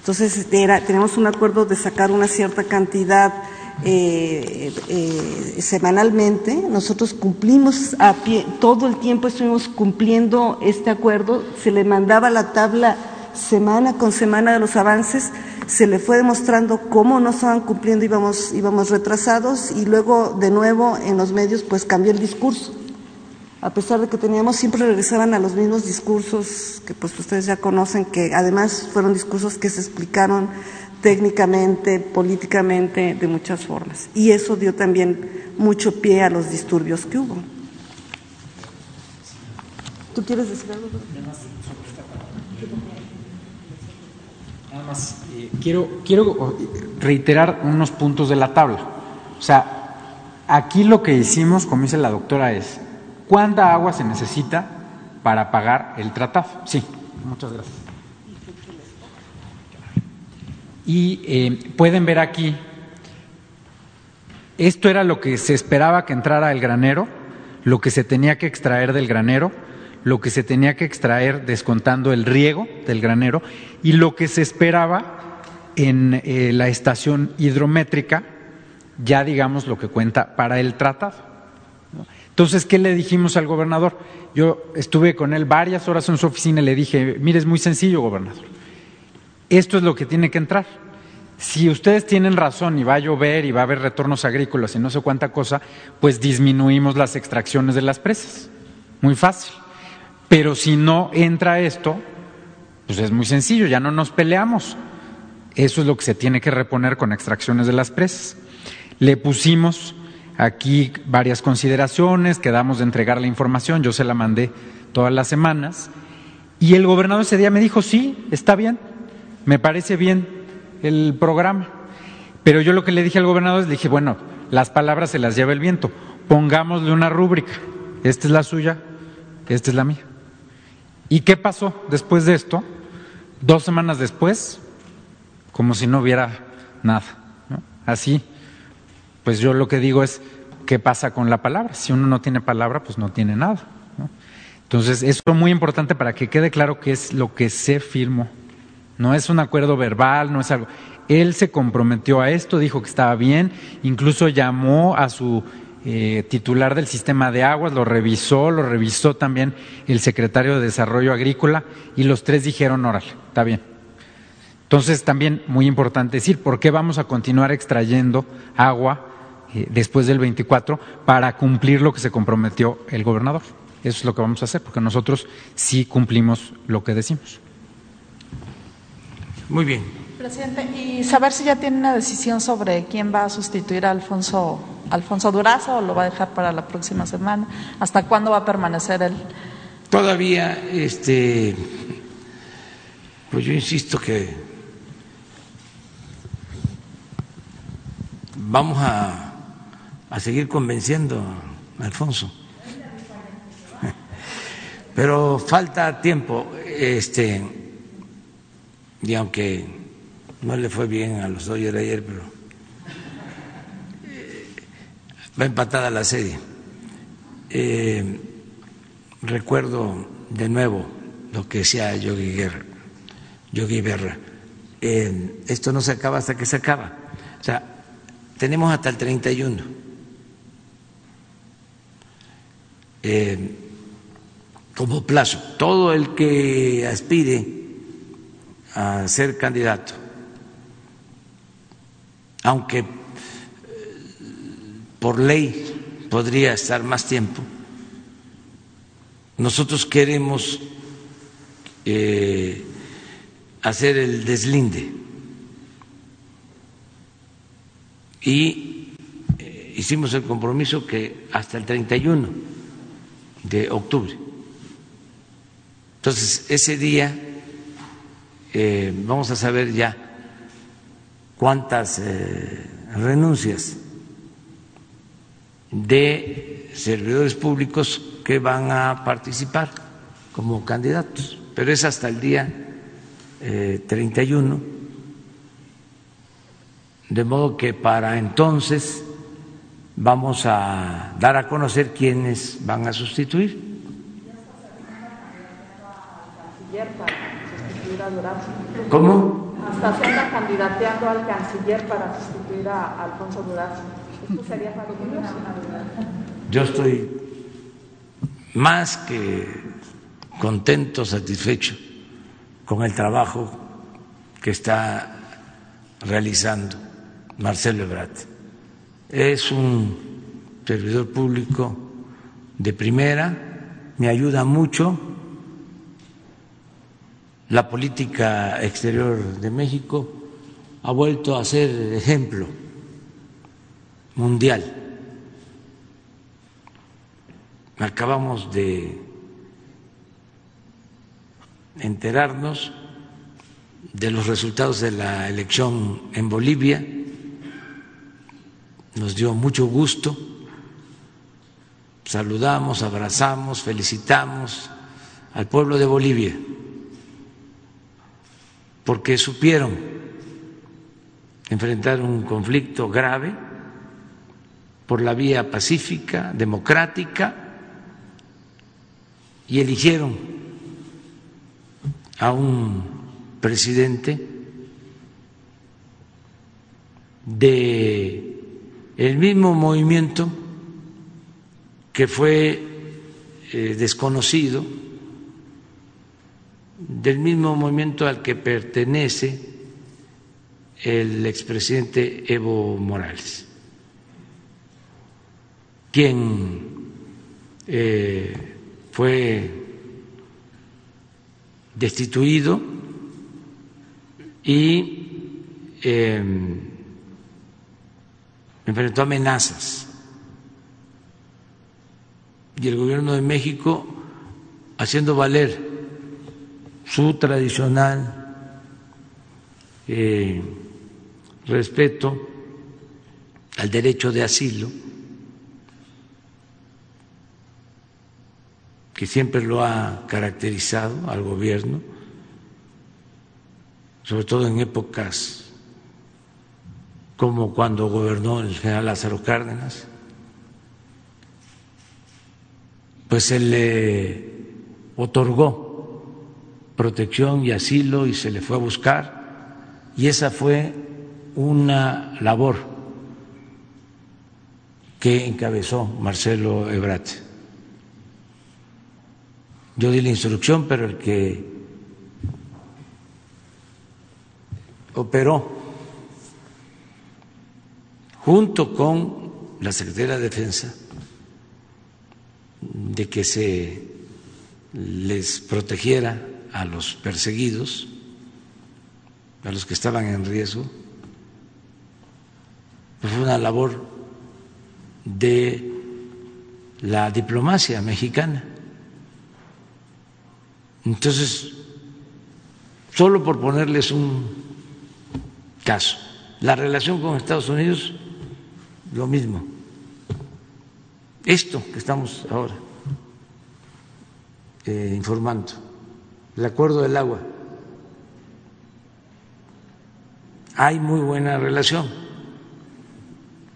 Entonces, era, tenemos un acuerdo de sacar una cierta cantidad eh, eh, semanalmente. Nosotros cumplimos a pie, todo el tiempo estuvimos cumpliendo este acuerdo. Se le mandaba la tabla semana con semana de los avances se le fue demostrando cómo no estaban cumpliendo, íbamos, íbamos retrasados y luego de nuevo en los medios pues cambió el discurso. A pesar de que teníamos, siempre regresaban a los mismos discursos que pues ustedes ya conocen, que además fueron discursos que se explicaron técnicamente, políticamente, de muchas formas. Y eso dio también mucho pie a los disturbios que hubo. ¿Tú quieres decir algo? Nada más, eh, quiero, quiero reiterar unos puntos de la tabla. O sea, aquí lo que hicimos, como dice la doctora, es ¿cuánta agua se necesita para pagar el tratado? Sí, muchas gracias. Y eh, pueden ver aquí, esto era lo que se esperaba que entrara el granero, lo que se tenía que extraer del granero lo que se tenía que extraer descontando el riego del granero y lo que se esperaba en eh, la estación hidrométrica, ya digamos lo que cuenta para el tratado. Entonces, ¿qué le dijimos al gobernador? Yo estuve con él varias horas en su oficina y le dije, mire, es muy sencillo, gobernador. Esto es lo que tiene que entrar. Si ustedes tienen razón y va a llover y va a haber retornos agrícolas y no sé cuánta cosa, pues disminuimos las extracciones de las presas. Muy fácil. Pero si no entra esto, pues es muy sencillo, ya no nos peleamos. Eso es lo que se tiene que reponer con extracciones de las presas. Le pusimos aquí varias consideraciones, quedamos de entregar la información, yo se la mandé todas las semanas, y el gobernador ese día me dijo, sí, está bien, me parece bien, el programa. Pero yo lo que le dije al gobernador es, le dije, bueno, las palabras se las lleva el viento, pongámosle una rúbrica, esta es la suya, esta es la mía. ¿Y qué pasó después de esto? Dos semanas después, como si no hubiera nada. Así, pues yo lo que digo es, ¿qué pasa con la palabra? Si uno no tiene palabra, pues no tiene nada. Entonces, eso es muy importante para que quede claro qué es lo que se firmó. No es un acuerdo verbal, no es algo. Él se comprometió a esto, dijo que estaba bien, incluso llamó a su eh, titular del sistema de aguas, lo revisó, lo revisó también el secretario de Desarrollo Agrícola y los tres dijeron, órale, está bien. Entonces también muy importante decir, ¿por qué vamos a continuar extrayendo agua eh, después del 24 para cumplir lo que se comprometió el gobernador? Eso es lo que vamos a hacer, porque nosotros sí cumplimos lo que decimos. Muy bien. Presidente, y saber si ya tiene una decisión sobre quién va a sustituir a Alfonso, Alfonso Durazo o lo va a dejar para la próxima semana. ¿Hasta cuándo va a permanecer él? Todavía, este, pues yo insisto que vamos a, a seguir convenciendo a Alfonso. *laughs* Pero falta tiempo, este, y aunque no le fue bien a los Dodgers ayer, pero eh, va empatada la serie. Eh, recuerdo de nuevo lo que decía Yogi Guerra. Yogi Berra. Eh, esto no se acaba hasta que se acaba. O sea, tenemos hasta el 31. como plazo. Todo el que aspire a ser candidato aunque eh, por ley podría estar más tiempo, nosotros queremos eh, hacer el deslinde y eh, hicimos el compromiso que hasta el 31 de octubre. Entonces, ese día vamos a saber ya cuántas eh, renuncias de servidores públicos que van a participar como candidatos, pero es hasta el día 31, eh, de modo que para entonces vamos a dar a conocer quiénes van a sustituir. ¿Cómo? está se candidateando al canciller para sustituir a Alfonso Durazo. ¿Esto sería factible? Yo estoy más que contento, satisfecho con el trabajo que está realizando Marcelo Ebrard. Es un servidor público de primera, me ayuda mucho la política exterior de México ha vuelto a ser ejemplo mundial. Acabamos de enterarnos de los resultados de la elección en Bolivia. Nos dio mucho gusto. Saludamos, abrazamos, felicitamos al pueblo de Bolivia porque supieron enfrentar un conflicto grave por la vía pacífica, democrática, y eligieron a un presidente de el mismo movimiento que fue eh, desconocido del mismo movimiento al que pertenece el expresidente Evo Morales, quien eh, fue destituido y eh, enfrentó amenazas. Y el gobierno de México haciendo valer su tradicional eh, respeto al derecho de asilo, que siempre lo ha caracterizado al gobierno, sobre todo en épocas como cuando gobernó el general Lázaro Cárdenas, pues se le otorgó protección y asilo y se le fue a buscar y esa fue una labor que encabezó Marcelo Ebrard. Yo di la instrucción, pero el que operó junto con la Secretaría de Defensa de que se les protegiera a los perseguidos, a los que estaban en riesgo, fue una labor de la diplomacia mexicana. Entonces, solo por ponerles un caso, la relación con Estados Unidos, lo mismo. Esto que estamos ahora eh, informando, el acuerdo del agua, hay muy buena relación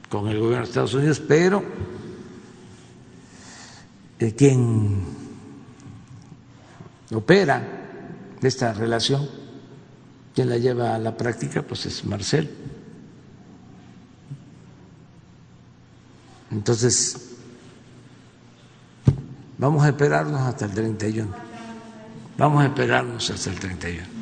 con el gobierno de Estados Unidos, pero eh, quien opera esta relación, quien la lleva a la práctica, pues es Marcel. Entonces, Vamos a esperarnos hasta el 31. Vamos a esperarnos hasta el 31.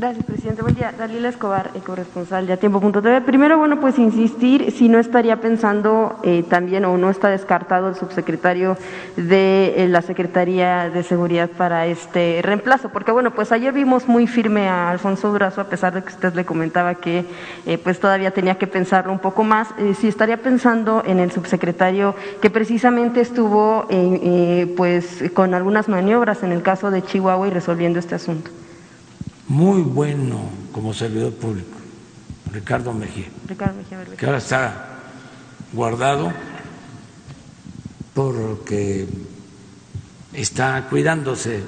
Gracias, presidente. Buen día. Dalila Escobar, corresponsal de Tiempo.tv. Primero, bueno, pues insistir si no estaría pensando eh, también o no está descartado el subsecretario de eh, la Secretaría de Seguridad para este reemplazo, porque bueno, pues ayer vimos muy firme a Alfonso Durazo, a pesar de que usted le comentaba que eh, pues todavía tenía que pensarlo un poco más, si estaría pensando en el subsecretario que precisamente estuvo pues con algunas maniobras en el caso de Chihuahua y resolviendo este asunto muy bueno como servidor público, Ricardo Mejía, que ahora está guardado porque está cuidándose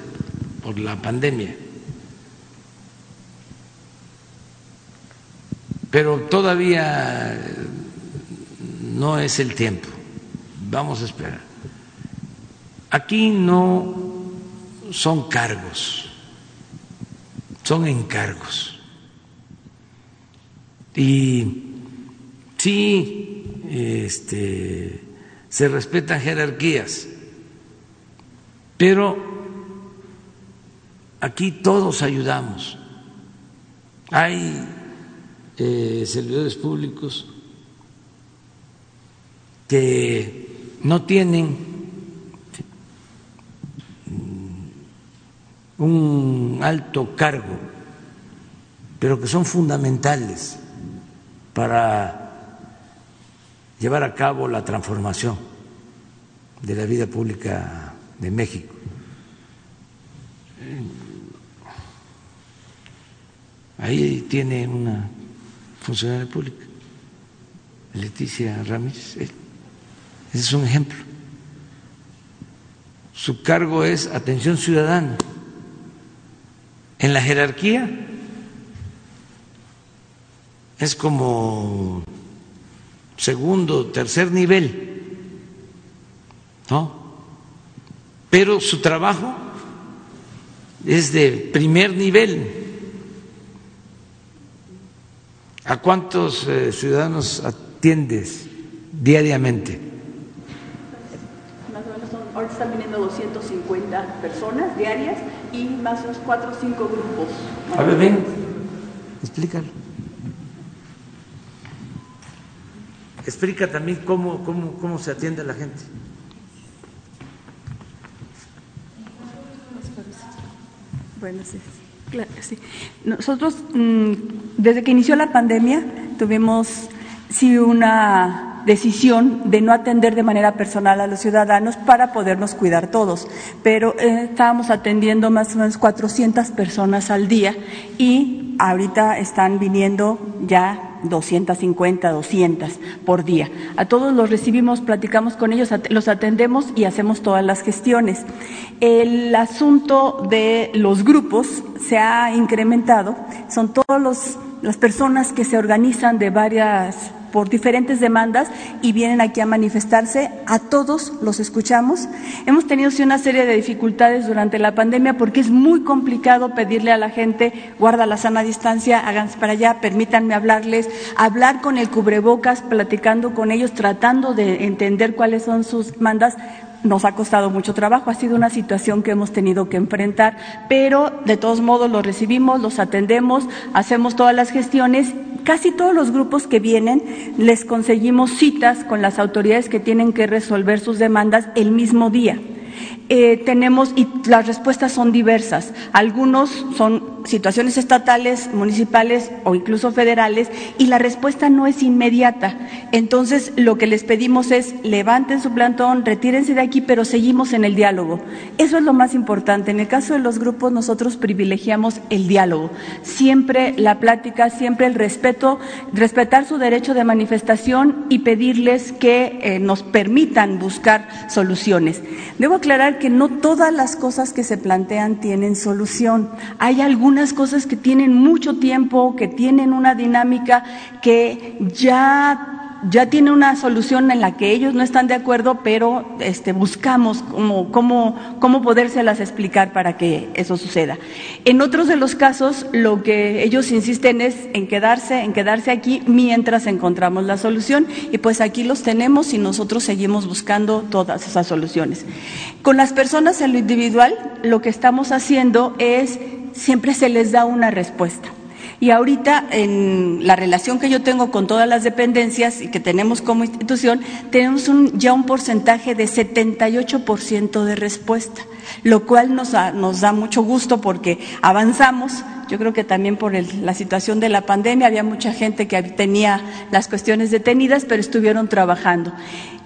por la pandemia. Pero todavía no es el tiempo. Vamos a esperar. Aquí no son cargos son encargos. Y sí, este, se respetan jerarquías, pero aquí todos ayudamos. Hay eh, servidores públicos que no tienen un alto cargo, pero que son fundamentales para llevar a cabo la transformación de la vida pública de México. Ahí tiene una funcionaria pública, Leticia Ramírez. Ese es un ejemplo. Su cargo es atención ciudadana en la jerarquía es como segundo, tercer nivel, ¿no? Pero su trabajo es de primer nivel. ¿A cuántos eh, ciudadanos atiendes diariamente? Más o menos son, ahora están viniendo 250 personas diarias y más unos cuatro o cinco grupos. A ver, ven, explícalo. Explica también cómo, cómo, cómo se atiende a la gente. Bueno, sí. Claro, sí. Nosotros, mm, desde que inició la pandemia, tuvimos sí una decisión de no atender de manera personal a los ciudadanos para podernos cuidar todos. Pero eh, estábamos atendiendo más o menos 400 personas al día y ahorita están viniendo ya 250, 200 por día. A todos los recibimos, platicamos con ellos, los atendemos y hacemos todas las gestiones. El asunto de los grupos se ha incrementado, son todas las personas que se organizan de varias por diferentes demandas y vienen aquí a manifestarse. A todos los escuchamos. Hemos tenido sí, una serie de dificultades durante la pandemia porque es muy complicado pedirle a la gente guarda la sana distancia, háganse para allá, permítanme hablarles, hablar con el cubrebocas, platicando con ellos, tratando de entender cuáles son sus demandas nos ha costado mucho trabajo, ha sido una situación que hemos tenido que enfrentar, pero de todos modos los recibimos, los atendemos, hacemos todas las gestiones casi todos los grupos que vienen les conseguimos citas con las autoridades que tienen que resolver sus demandas el mismo día. Eh, tenemos, y las respuestas son diversas. Algunos son situaciones estatales, municipales o incluso federales, y la respuesta no es inmediata. Entonces, lo que les pedimos es levanten su plantón, retírense de aquí, pero seguimos en el diálogo. Eso es lo más importante. En el caso de los grupos, nosotros privilegiamos el diálogo. Siempre la plática, siempre el respeto, respetar su derecho de manifestación y pedirles que eh, nos permitan buscar soluciones. Debo aclarar que no todas las cosas que se plantean tienen solución. Hay algunas cosas que tienen mucho tiempo, que tienen una dinámica que ya ya tiene una solución en la que ellos no están de acuerdo, pero este, buscamos cómo, cómo, cómo podérselas explicar para que eso suceda. En otros de los casos, lo que ellos insisten es en quedarse, en quedarse aquí mientras encontramos la solución, y pues aquí los tenemos y nosotros seguimos buscando todas esas soluciones. Con las personas en lo individual, lo que estamos haciendo es siempre se les da una respuesta. Y ahorita, en la relación que yo tengo con todas las dependencias y que tenemos como institución, tenemos un, ya un porcentaje de 78% de respuesta, lo cual nos, nos da mucho gusto porque avanzamos. Yo creo que también por la situación de la pandemia había mucha gente que tenía las cuestiones detenidas, pero estuvieron trabajando.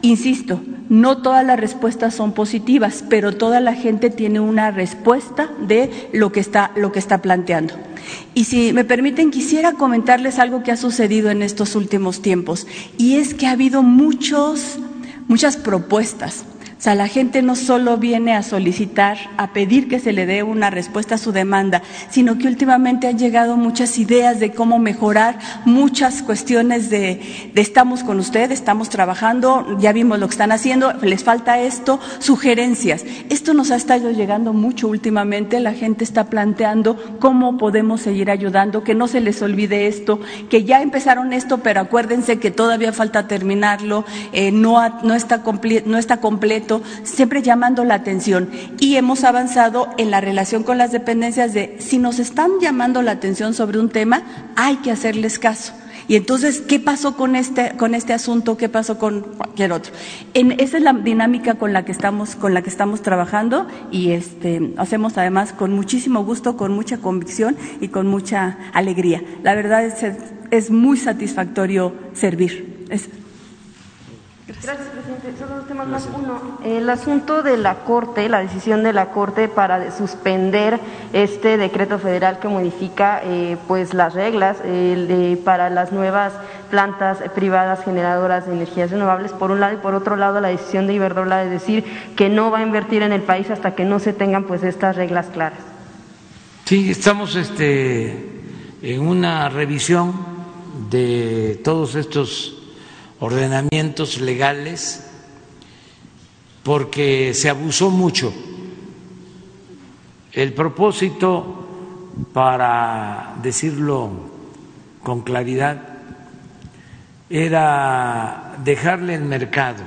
Insisto, no todas las respuestas son positivas, pero toda la gente tiene una respuesta de lo que lo que está planteando. Y si me permiten, quisiera comentarles algo que ha sucedido en estos últimos tiempos, y es que ha habido muchos, muchas propuestas o sea, la gente no solo viene a solicitar, a pedir que se le dé una respuesta a su demanda, sino que últimamente han llegado muchas ideas de cómo mejorar, muchas cuestiones de, estamos con usted, estamos trabajando, ya vimos lo que están haciendo, les falta esto, sugerencias. Esto nos ha estado llegando mucho últimamente, la gente está planteando cómo podemos seguir ayudando, que no se les olvide esto, que ya empezaron esto, pero acuérdense que todavía falta terminarlo, eh, no, no, está no está completo siempre llamando la atención. Y hemos avanzado en la relación con las dependencias de si nos están llamando la atención sobre un tema, hay que hacerles caso. Y entonces, ¿qué pasó con este, con este asunto? ¿Qué pasó con cualquier otro? Esa es la dinámica con la que estamos, con la que estamos trabajando y este, hacemos además con muchísimo gusto, con mucha convicción y con mucha alegría. La verdad es, es muy satisfactorio servir. Gracias, presidente. Solo dos temas más. Uno, el asunto de la Corte, la decisión de la Corte para suspender este decreto federal que modifica eh, pues las reglas para las nuevas plantas privadas generadoras de energías renovables, por un lado, y por otro lado la decisión de Iberdrola de decir que no va a invertir en el país hasta que no se tengan pues estas reglas claras. Sí, estamos este, en una revisión de todos estos ordenamientos legales porque se abusó mucho. El propósito, para decirlo con claridad, era dejarle el mercado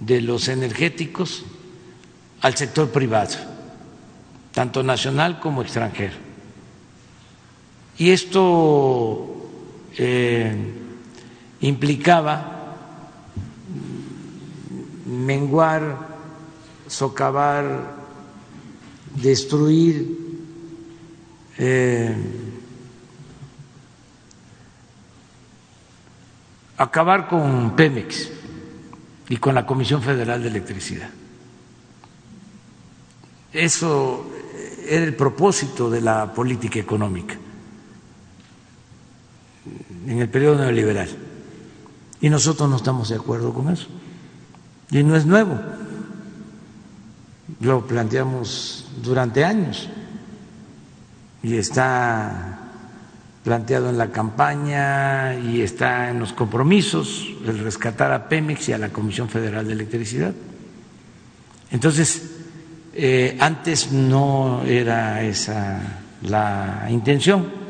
de los energéticos al sector privado, tanto nacional como extranjero. Y esto eh, implicaba menguar, socavar, destruir eh, acabar con Pemex y con la Comisión Federal de Electricidad. Eso era el propósito de la política económica en el periodo neoliberal. Y nosotros no estamos de acuerdo con eso. Y no es nuevo. Lo planteamos durante años y está planteado en la campaña y está en los compromisos el rescatar a Pemex y a la Comisión Federal de Electricidad. Entonces, eh, antes no era esa la intención.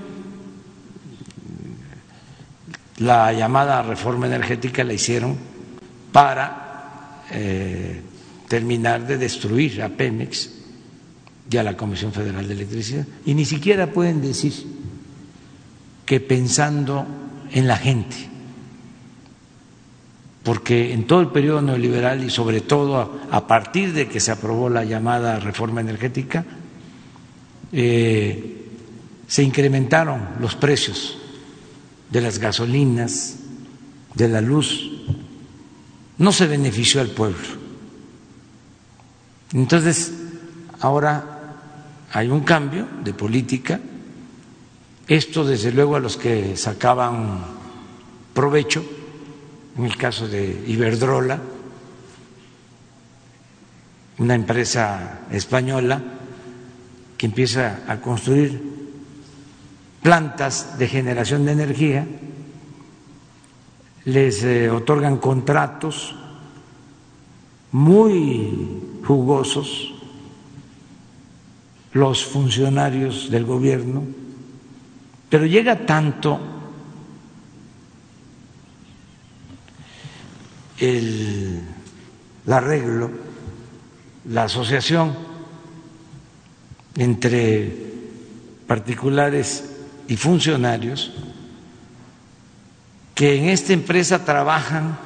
La llamada reforma energética la hicieron para eh, terminar de destruir a Pemex y a la Comisión Federal de Electricidad. Y ni siquiera pueden decir que pensando en la gente, porque en todo el periodo neoliberal y sobre todo a, partir de que se aprobó la llamada reforma energética, eh, se incrementaron los precios de las gasolinas, de la luz, no se benefició al pueblo. Entonces, ahora hay un cambio de política. Esto, desde luego, a los que sacaban provecho, en el caso de Iberdrola, una empresa española que empieza a construir plantas de generación de energía, les eh, otorgan contratos muy jugosos los funcionarios del gobierno, pero llega tanto el, arreglo, la asociación entre particulares y funcionarios, que en esta empresa trabajan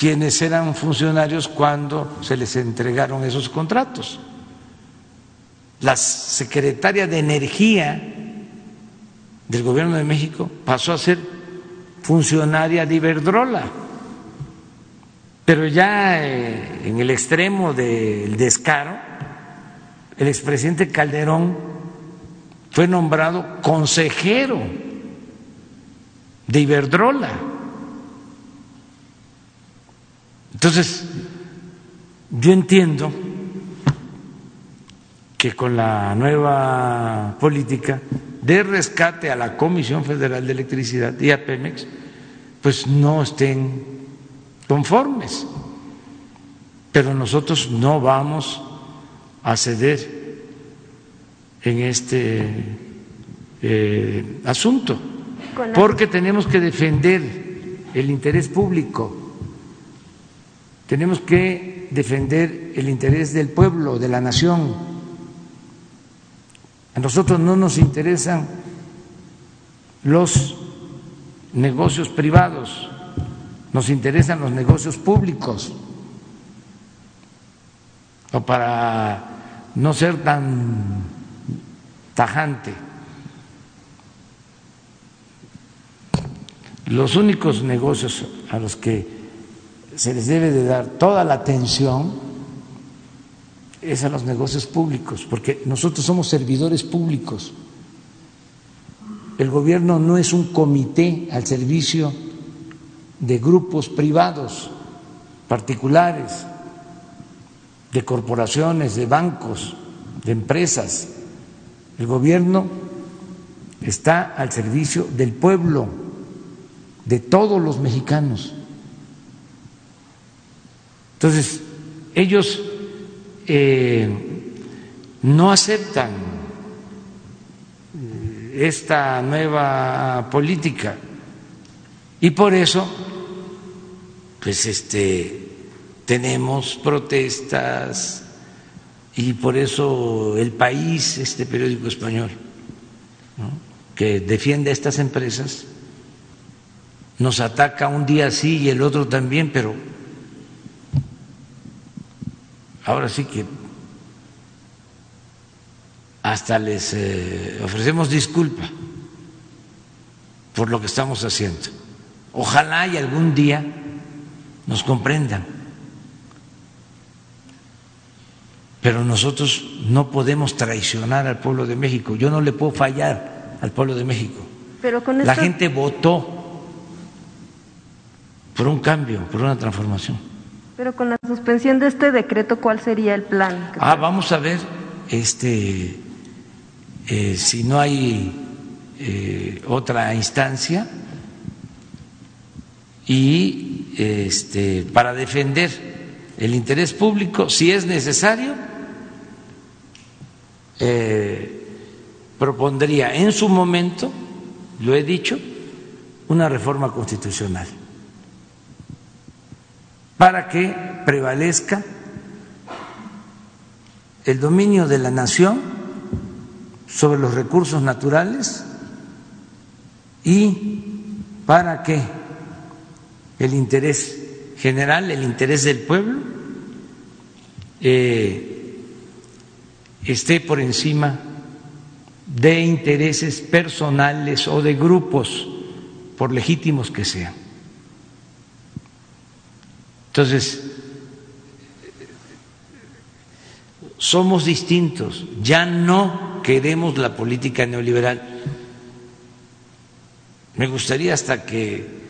quienes eran funcionarios cuando se les entregaron esos contratos. La secretaria de Energía del Gobierno de México pasó a ser funcionaria de Iberdrola, pero ya eh, en el extremo del descaro, el expresidente Calderón fue nombrado consejero de Iberdrola Entonces, yo entiendo que con la nueva política de rescate a la Comisión Federal de Electricidad y a Pemex, pues no estén conformes. Pero nosotros no vamos a ceder en este eh, asunto, porque tenemos que defender el interés público tenemos que defender el interés del pueblo, de la nación. A nosotros no nos interesan los negocios privados, nos interesan los negocios públicos. O para no ser tan tajante, los únicos negocios a los que se les debe de dar toda la atención es a los negocios públicos, porque nosotros somos servidores públicos. El gobierno no es un comité al servicio de grupos privados, particulares, de corporaciones, de bancos, de empresas. El gobierno está al servicio del pueblo, de todos los mexicanos. Entonces, ellos eh, no aceptan eh, esta nueva política y por eso, pues este, tenemos protestas y por eso el país, este periódico español, que defiende a estas empresas, nos ataca un día sí y el otro también, pero ahora sí que hasta les eh, ofrecemos disculpa, por lo que estamos haciendo. Ojalá y algún día nos comprendan. Pero nosotros no podemos traicionar al pueblo de México. Yo no le puedo fallar al pueblo de México. Pero con La gente votó por un cambio, por una transformación. Pero con la suspensión de este decreto, ¿cuál sería el plan? Ah, vamos a ver este, eh, si no hay eh, otra instancia y este, para defender el interés público, si es necesario, eh, propondría en su momento, lo he dicho, una reforma constitucional para que prevalezca el dominio de la nación sobre los recursos naturales y para que el interés general, el interés del pueblo, eh, esté por encima de intereses personales o de grupos, por legítimos que sean. Entonces, somos distintos, ya no queremos la política neoliberal. Me gustaría hasta que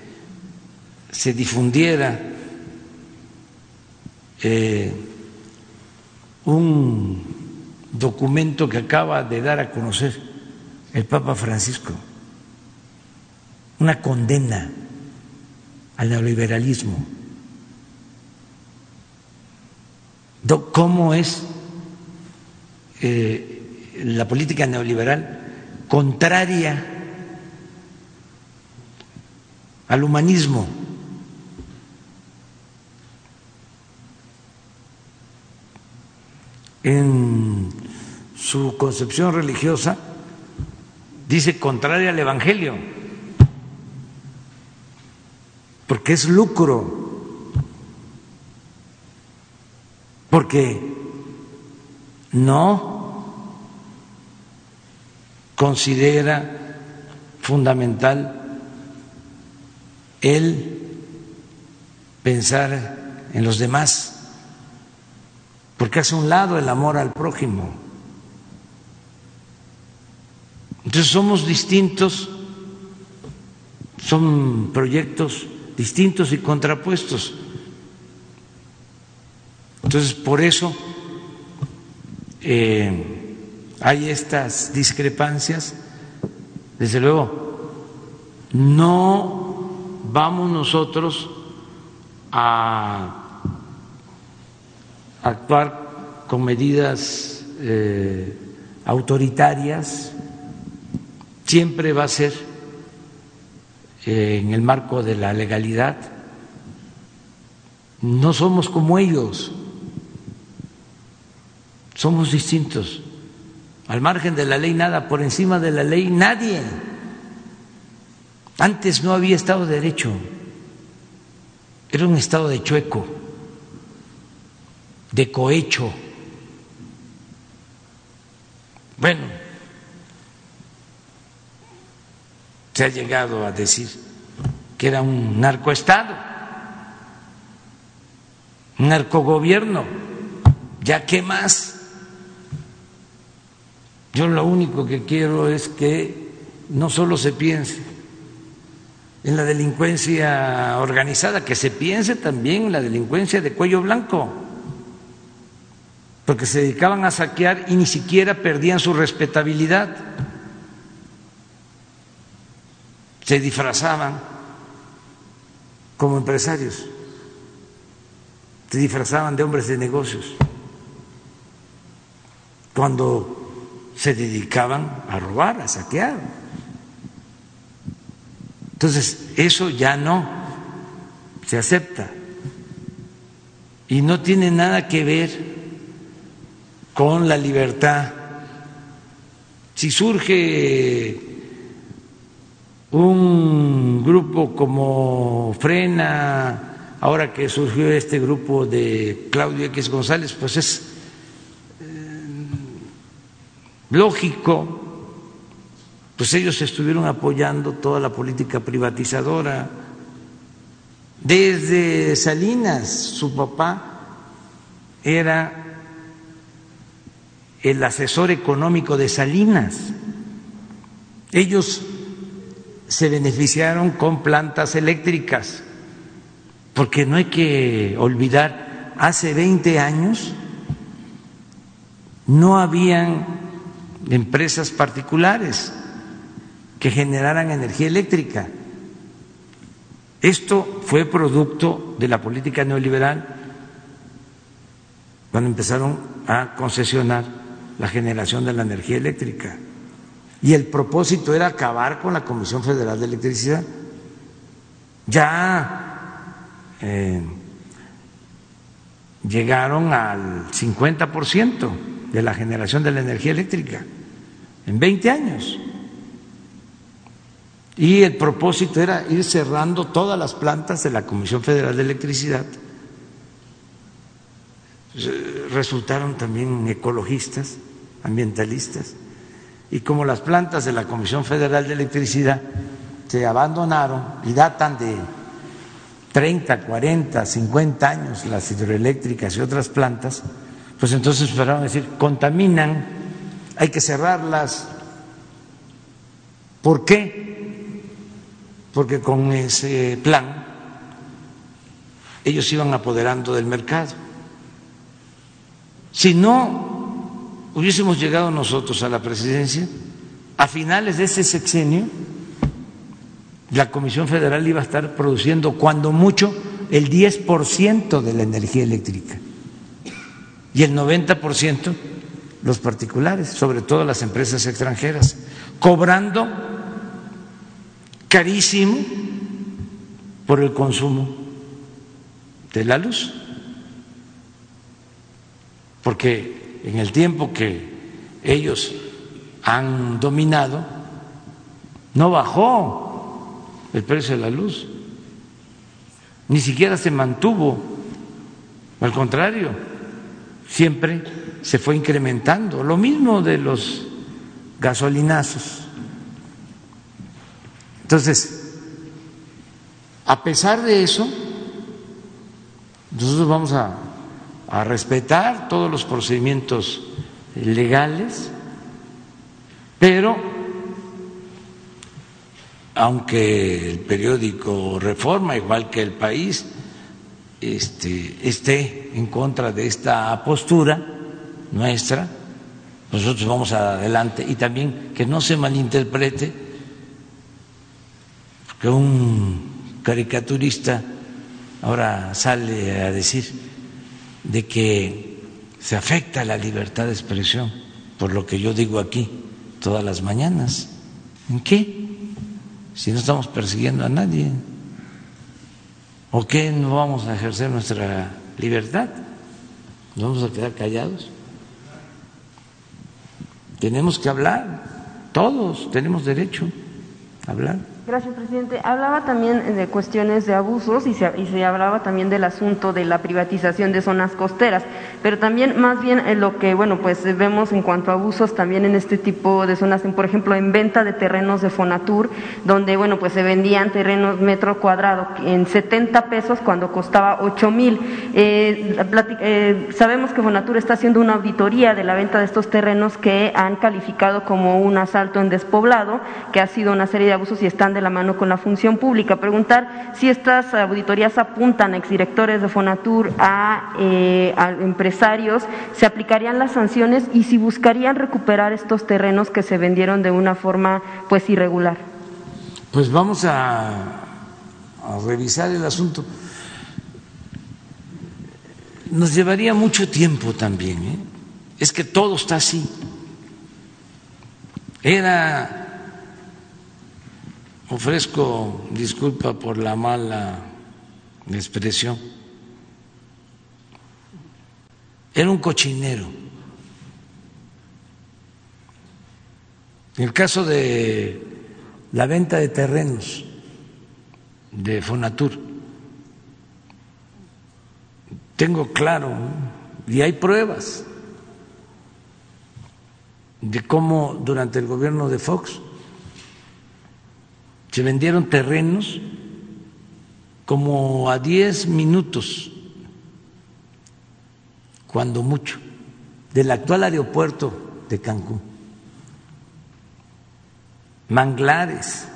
se difundiera eh, un documento que acaba de dar a conocer el Papa Francisco, una condena al neoliberalismo. ¿Cómo es eh, la política neoliberal contraria al humanismo? En su concepción religiosa dice contraria al Evangelio, porque es lucro, porque no considera fundamental el pensar en los demás, porque hace un lado el amor al prójimo. Entonces somos distintos, son proyectos distintos y contrapuestos. Entonces, por eso eh, hay estas discrepancias. Desde luego, no vamos nosotros a actuar con medidas eh, autoritarias, siempre va a ser eh, en el marco de la legalidad. No somos como ellos, somos distintos. Al margen de la ley nada, por encima de la ley nadie. Antes no había Estado de Derecho, era un Estado de chueco, de cohecho. Bueno, se ha llegado a decir que era un narcoestado, un narcogobierno. ¿Ya qué más? Yo lo único que quiero es que no solo se piense en la delincuencia organizada, que se piense también en la delincuencia de cuello blanco, porque se dedicaban a saquear y ni siquiera perdían su respetabilidad. Se disfrazaban como empresarios, se disfrazaban de hombres de negocios, cuando se dedicaban a robar, a saquear. Entonces, eso ya no se acepta y no tiene nada que ver con la libertad. Si surge un grupo como Frena, ahora que surgió este grupo de Claudio X González, pues es lógico pues ellos estuvieron apoyando toda la política privatizadora. Desde Salinas, su papá era el asesor económico de Salinas. Ellos se beneficiaron con plantas eléctricas, porque no hay que olvidar, hace 20 años no habían empresas particulares que generaran energía eléctrica. Esto fue producto de la política neoliberal cuando empezaron a concesionar la generación de la energía eléctrica. Y el propósito era acabar con la Comisión Federal de Electricidad. Ya eh, llegaron al 50% de la generación de la energía eléctrica en 20 años. Y el propósito era ir cerrando todas las plantas de la Comisión Federal de Electricidad. Resultaron también ecologistas, ambientalistas. Y como las plantas de la Comisión Federal de Electricidad se abandonaron y datan de 30, 40, 50 años las hidroeléctricas y otras plantas, pues entonces empezaron a decir, contaminan, hay que cerrarlas. ¿Por qué? Porque con ese plan ellos iban apoderando del mercado. Si no hubiésemos llegado nosotros a la presidencia, a finales de ese sexenio, la Comisión Federal iba a estar produciendo cuando mucho el 10% de la energía eléctrica y el 90% los particulares, sobre todo las empresas extranjeras, cobrando carísimo por el consumo de la luz. Porque en el tiempo que ellos han dominado, no bajó el precio de la luz, ni siquiera se mantuvo, al contrario, siempre se fue incrementando. Lo mismo de los gasolinazos. Entonces, a pesar de eso, nosotros vamos a, a respetar todos los procedimientos legales, pero aunque el periódico Reforma, igual que el país, este, esté en contra de esta postura nuestra, nosotros vamos adelante. Y también que no se malinterprete que un caricaturista ahora sale a decir de que se afecta la libertad de expresión por lo que yo digo aquí todas las mañanas. ¿En qué? Si no estamos persiguiendo a nadie. ¿O qué no vamos a ejercer nuestra libertad? ¿Nos vamos a quedar callados? Tenemos que hablar, todos tenemos derecho a hablar. Gracias, presidente. Hablaba también de cuestiones de abusos y se, y se, hablaba también del asunto de la privatización de zonas costeras, pero también más bien en lo que, bueno, pues vemos en cuanto a abusos también en este tipo de zonas, en, por ejemplo, en venta de terrenos de Fonatur, donde, bueno, pues se vendían terrenos metro cuadrado en 70 pesos cuando costaba 8 mil. Eh, eh, sabemos que Fonatur está haciendo una auditoría de la venta de estos terrenos que han calificado como un asalto en despoblado, que ha sido una serie de abusos y están de la mano con la función pública. Preguntar si estas auditorías apuntan a exdirectores de Fonatur, a, eh, a, empresarios, se aplicarían las sanciones y si buscarían recuperar estos terrenos que se vendieron de una forma pues irregular. Pues vamos a, a revisar el asunto. Nos llevaría mucho tiempo también. ¿eh? Es que todo está así. Era ofrezco disculpa por la mala expresión. Era un cochinero. En el caso de la venta de terrenos de Fonatur, tengo claro, y hay pruebas de cómo durante el gobierno de Fox Se vendieron terrenos como a 10 minutos, cuando mucho, del actual aeropuerto de Cancún. Manglares,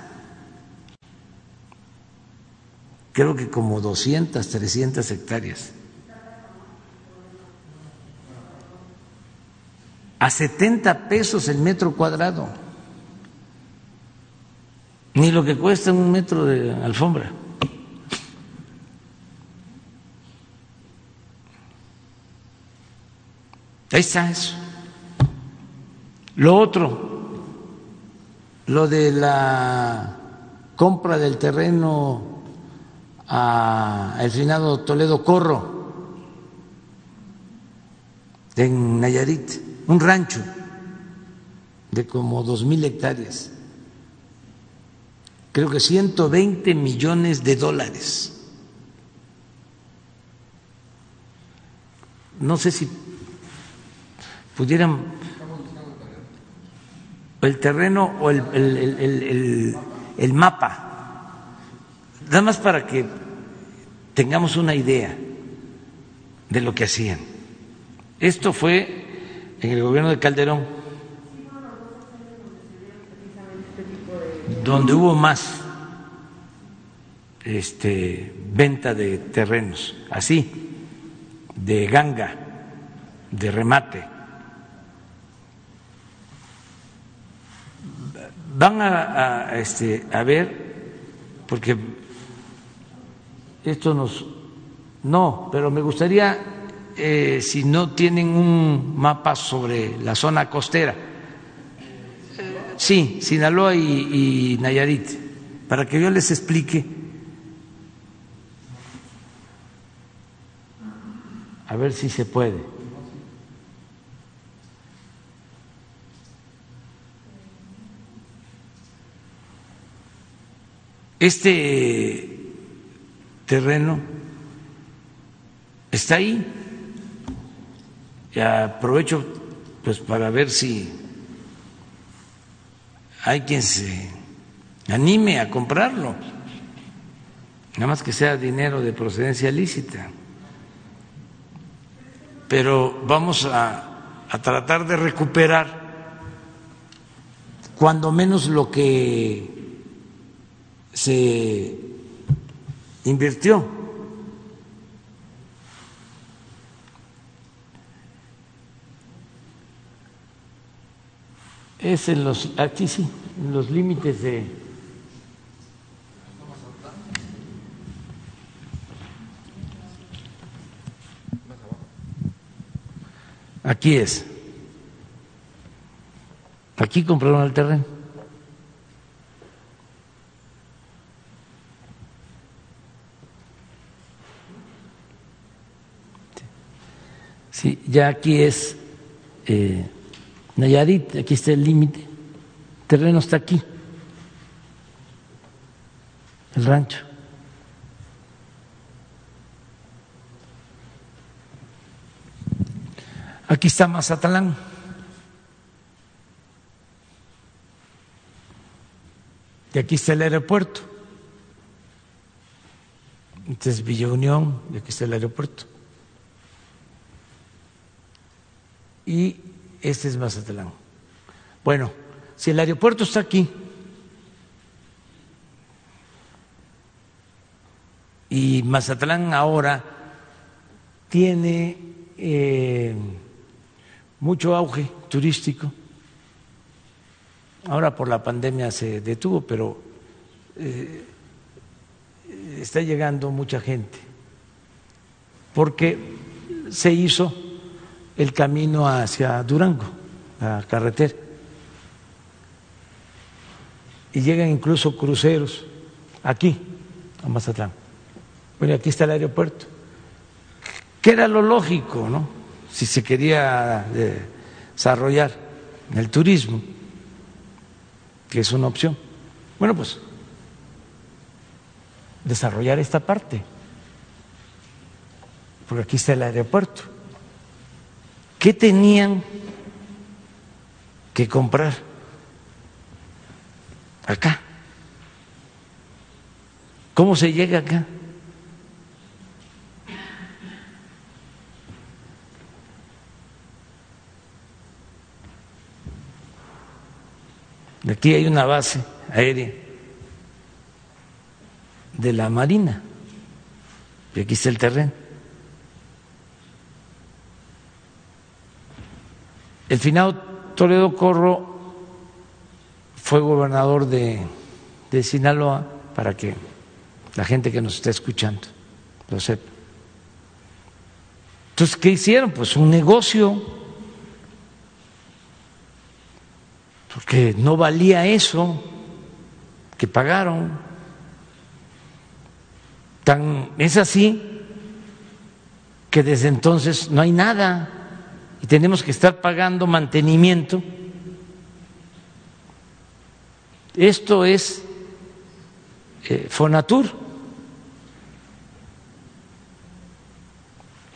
creo que como 200, 300 hectáreas. A 70 pesos el metro cuadrado, ni lo que cuesta un metro de alfombra. Ahí está eso. Lo otro, lo de la compra del terreno a el finado Toledo Corro en Nayarit, un rancho de como dos mil hectáreas, creo que 120 millones de dólares. No sé si pudieran el terreno o el, el, el, mapa, nada más para que tengamos una idea de lo que hacían. Esto fue en el gobierno de Calderón, donde hubo más este, venta de terrenos, así, de ganga, de remate. van a, este, a ver, porque esto nos... No, pero me gustaría, eh, si no tienen un mapa sobre la zona costera, sí, Sinaloa y, Nayarit, para que yo les explique. A ver si se puede. Este terreno está ahí. Y aprovecho pues para ver si hay quien se anime a comprarlo, nada más que sea dinero de procedencia lícita. Pero vamos a, a tratar de recuperar cuando menos lo que se invirtió. Es en los, aquí sí, en los límites de... Aquí es. Aquí compraron el terreno. Sí, ya aquí es eh, Nayarit, aquí está el límite, el terreno está aquí, el rancho. Aquí está Mazatlán. Y aquí está el aeropuerto. Este es Villa Unión y aquí está el aeropuerto. y este es Mazatlán. Bueno, si el aeropuerto está aquí y Mazatlán ahora tiene eh, mucho auge turístico, ahora por la pandemia se detuvo, pero eh, está llegando mucha gente, porque se hizo el camino hacia Durango, la carretera. Y llegan incluso cruceros aquí, a Mazatlán. Bueno, aquí está el aeropuerto. ¿Qué era lo lógico, no? Si se quería eh, desarrollar el turismo, que es una opción. Bueno, pues desarrollar esta parte, porque aquí está el aeropuerto. ¿Qué tenían que comprar acá? ¿Cómo se llega acá? Aquí hay una base aérea de la Marina. Y aquí está el terreno. El finado Toledo Corro fue gobernador de, de Sinaloa para que la gente que nos está escuchando lo sepa. Entonces, ¿qué hicieron? Pues un negocio, porque no valía eso que pagaron. Tan, es así que desde entonces no hay nada y tenemos que estar pagando mantenimiento. Esto es eh, Fonatur.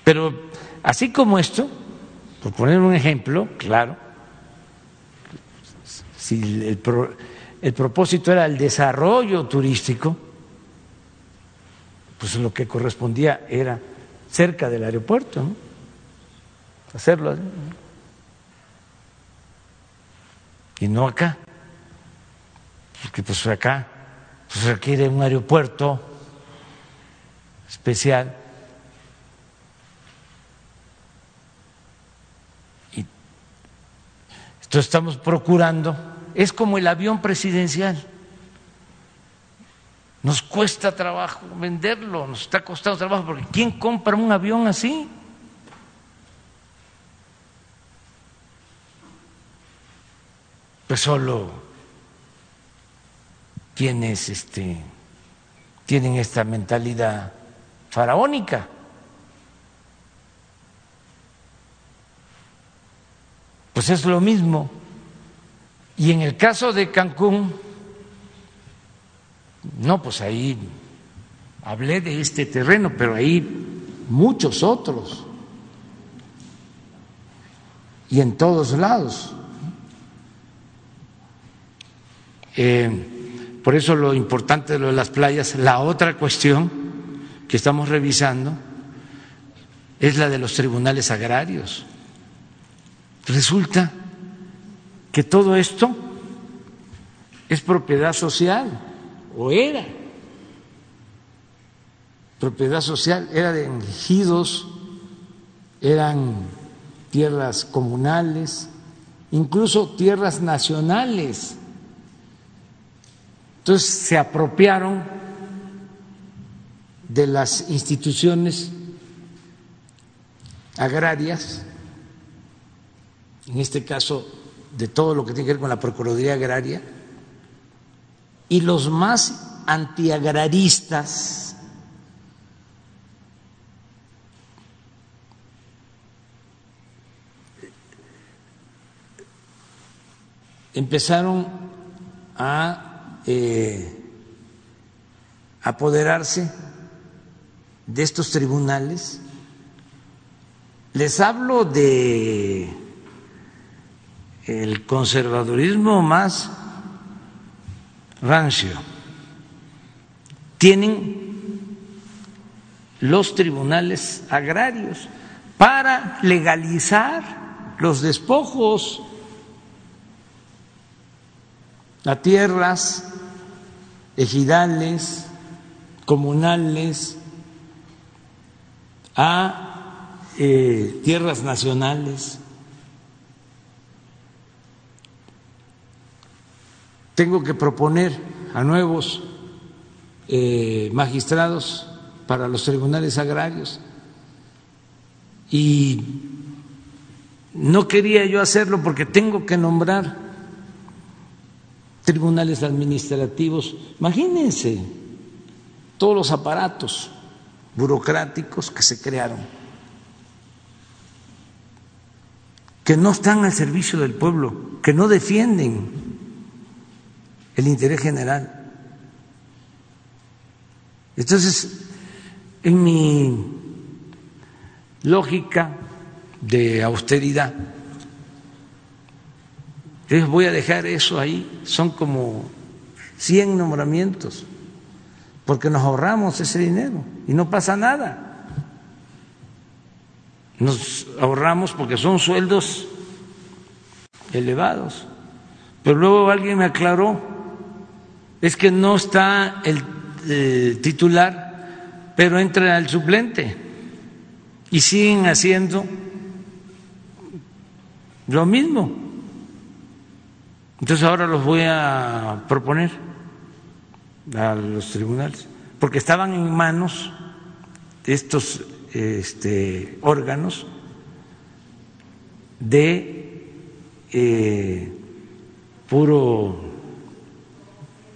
Pero así como esto, por poner un ejemplo, claro, si el, el propósito era el desarrollo turístico, pues lo que correspondía era cerca del aeropuerto, ¿no? Hacerlo así, y no acá, porque pues acá pues requiere un aeropuerto especial. Y entonces estamos procurando, es como el avión presidencial. Nos cuesta trabajo venderlo, nos está costando trabajo, porque ¿quién compra un avión así? Pues solo quienes este, tienen esta mentalidad faraónica. Pues es lo mismo. Y en el caso de Cancún, no, pues ahí hablé de este terreno, pero ahí muchos otros. Y en todos lados. Eh, por eso lo importante de lo de las playas, la otra cuestión que estamos revisando es la de los tribunales agrarios. Resulta que todo esto es propiedad social, o era propiedad social, era de ejidos, eran tierras comunales, incluso tierras nacionales. Entonces se apropiaron de las instituciones agrarias, en este caso de todo lo que tiene que ver con la Procuraduría Agraria, y los más antiagraristas empezaron a eh, apoderarse de estos tribunales. Les hablo de el conservadurismo más rancio. Tienen los tribunales agrarios para legalizar los despojos a tierras, ejidales, comunales, a eh, tierras nacionales. Tengo que proponer a nuevos eh, magistrados para los tribunales agrarios y no quería yo hacerlo porque tengo que nombrar tribunales administrativos. Imagínense todos los aparatos burocráticos que se crearon, que no están al servicio del pueblo, que no defienden el interés general. Entonces, en mi lógica de austeridad, voy a dejar eso ahí, son como 100 nombramientos, porque nos ahorramos ese dinero y no pasa nada. Nos ahorramos porque son sueldos elevados. Pero luego alguien me aclaró, es que no está el titular, pero entra el suplente y siguen haciendo lo mismo. Entonces ahora los voy a proponer a los tribunales, porque estaban en manos estos este, órganos de eh, puro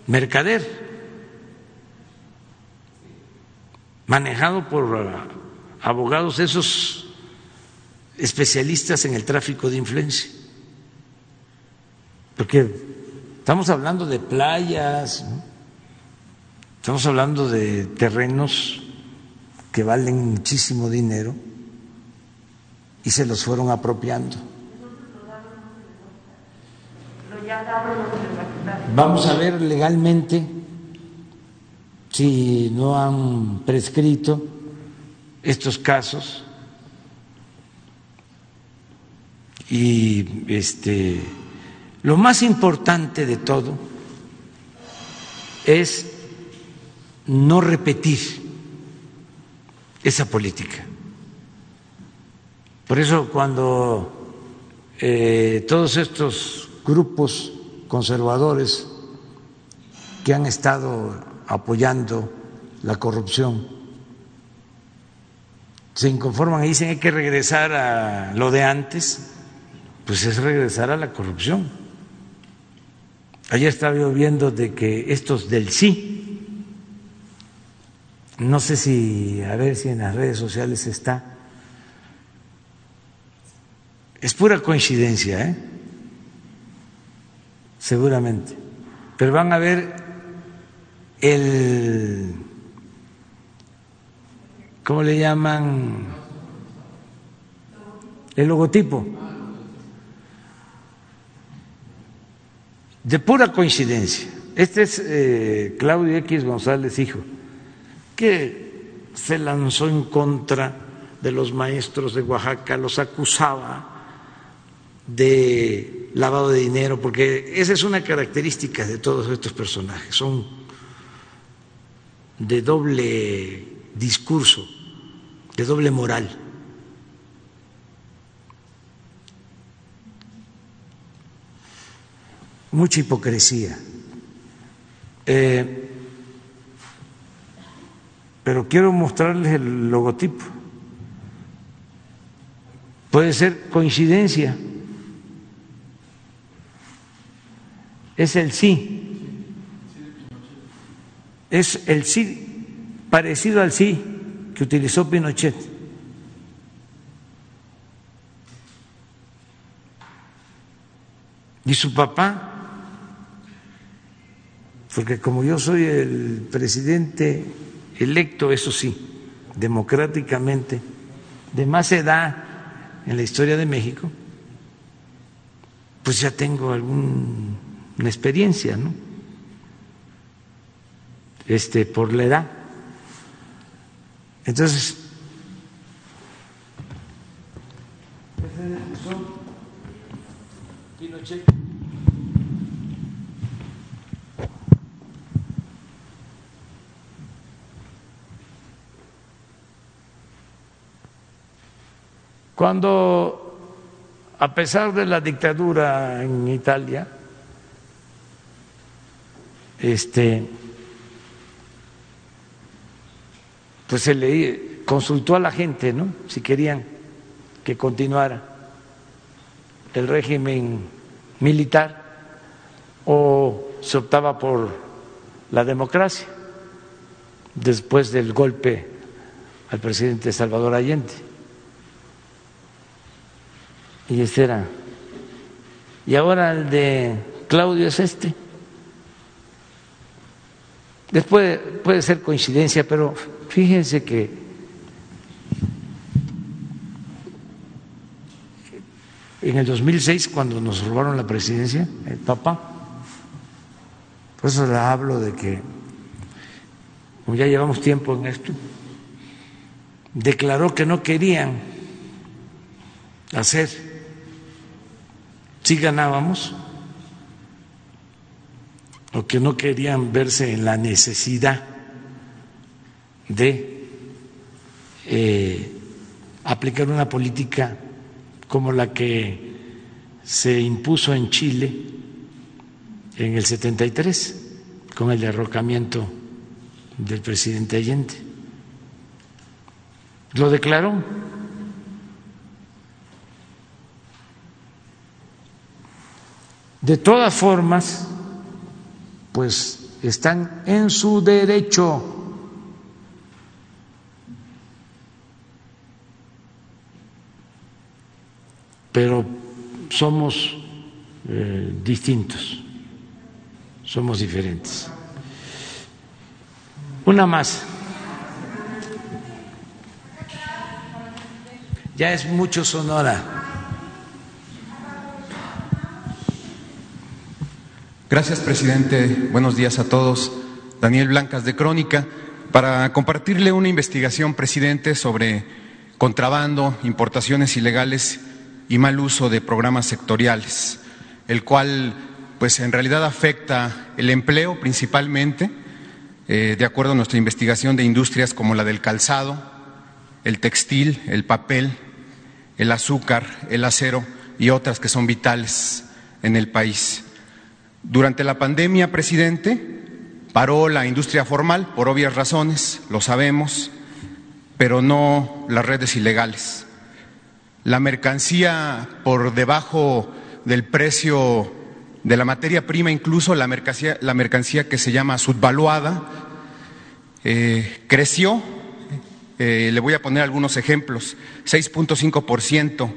mercader, manejado por abogados esos especialistas en el tráfico de influencia. Porque estamos hablando de playas, estamos hablando de terrenos que valen muchísimo dinero y se los fueron apropiando. Vamos a ver legalmente si no han prescrito estos casos y este lo más importante de todo es no repetir esa política. Por eso cuando eh, todos estos grupos conservadores que han estado apoyando la corrupción se inconforman y dicen hay que regresar a lo de antes, pues es regresar a la corrupción. Ayer estaba yo viendo de que estos del sí, no sé si, a ver si en las redes sociales está, es pura coincidencia, ¿eh? seguramente, pero van a ver el, ¿cómo le llaman? El logotipo de pura coincidencia. Este es eh, Claudio X González, hijo, que se lanzó en contra de los maestros de Oaxaca, los acusaba de lavado de dinero, porque esa es una característica de todos estos personajes, son de doble discurso, de doble moral. Mucha hipocresía. Eh, pero quiero mostrarles el logotipo. Puede ser coincidencia. Es el sí. Es el sí parecido al sí que utilizó Pinochet. Y su papá porque como yo soy el presidente electo, eso sí, democráticamente, de más edad en la historia de México, pues ya tengo alguna experiencia, ¿no? Este, por la edad. Entonces, Pinochet Cuando, a pesar de la dictadura en Italia, este, pues se le consultó a la gente, ¿no? Si querían que continuara el régimen militar o se optaba por la democracia después del golpe al presidente Salvador Allende y ese era. Y ahora el de Claudio es este. Después puede ser coincidencia, pero fíjense que en el 2006, cuando nos robaron la presidencia, el papá, por eso le hablo de que como ya llevamos tiempo en esto, declaró que no querían hacer si ganábamos o que no querían verse en la necesidad de eh, aplicar una política como la que se impuso en Chile en el 73 con el derrocamiento del presidente Allende. Lo declaró. De todas formas, pues están en su derecho. Pero somos eh, distintos, somos diferentes. Una más. Ya es mucho Sonora. Gracias, presidente. Buenos días a todos. Daniel Blancas de Crónica. Para compartirle una investigación, presidente, sobre contrabando, importaciones ilegales y mal uso de programas sectoriales, el cual, pues, en realidad afecta el empleo principalmente, eh, de acuerdo a nuestra investigación de industrias como la del calzado, el textil, el papel, el azúcar, el acero y otras que son vitales en el país. Durante la pandemia, presidente, paró la industria formal por obvias razones, lo sabemos, pero no las redes ilegales. La mercancía por debajo del precio de la materia prima, incluso la mercancía, la mercancía que se llama subvaluada, eh, creció. Eh, le voy a poner algunos ejemplos. 6.5%.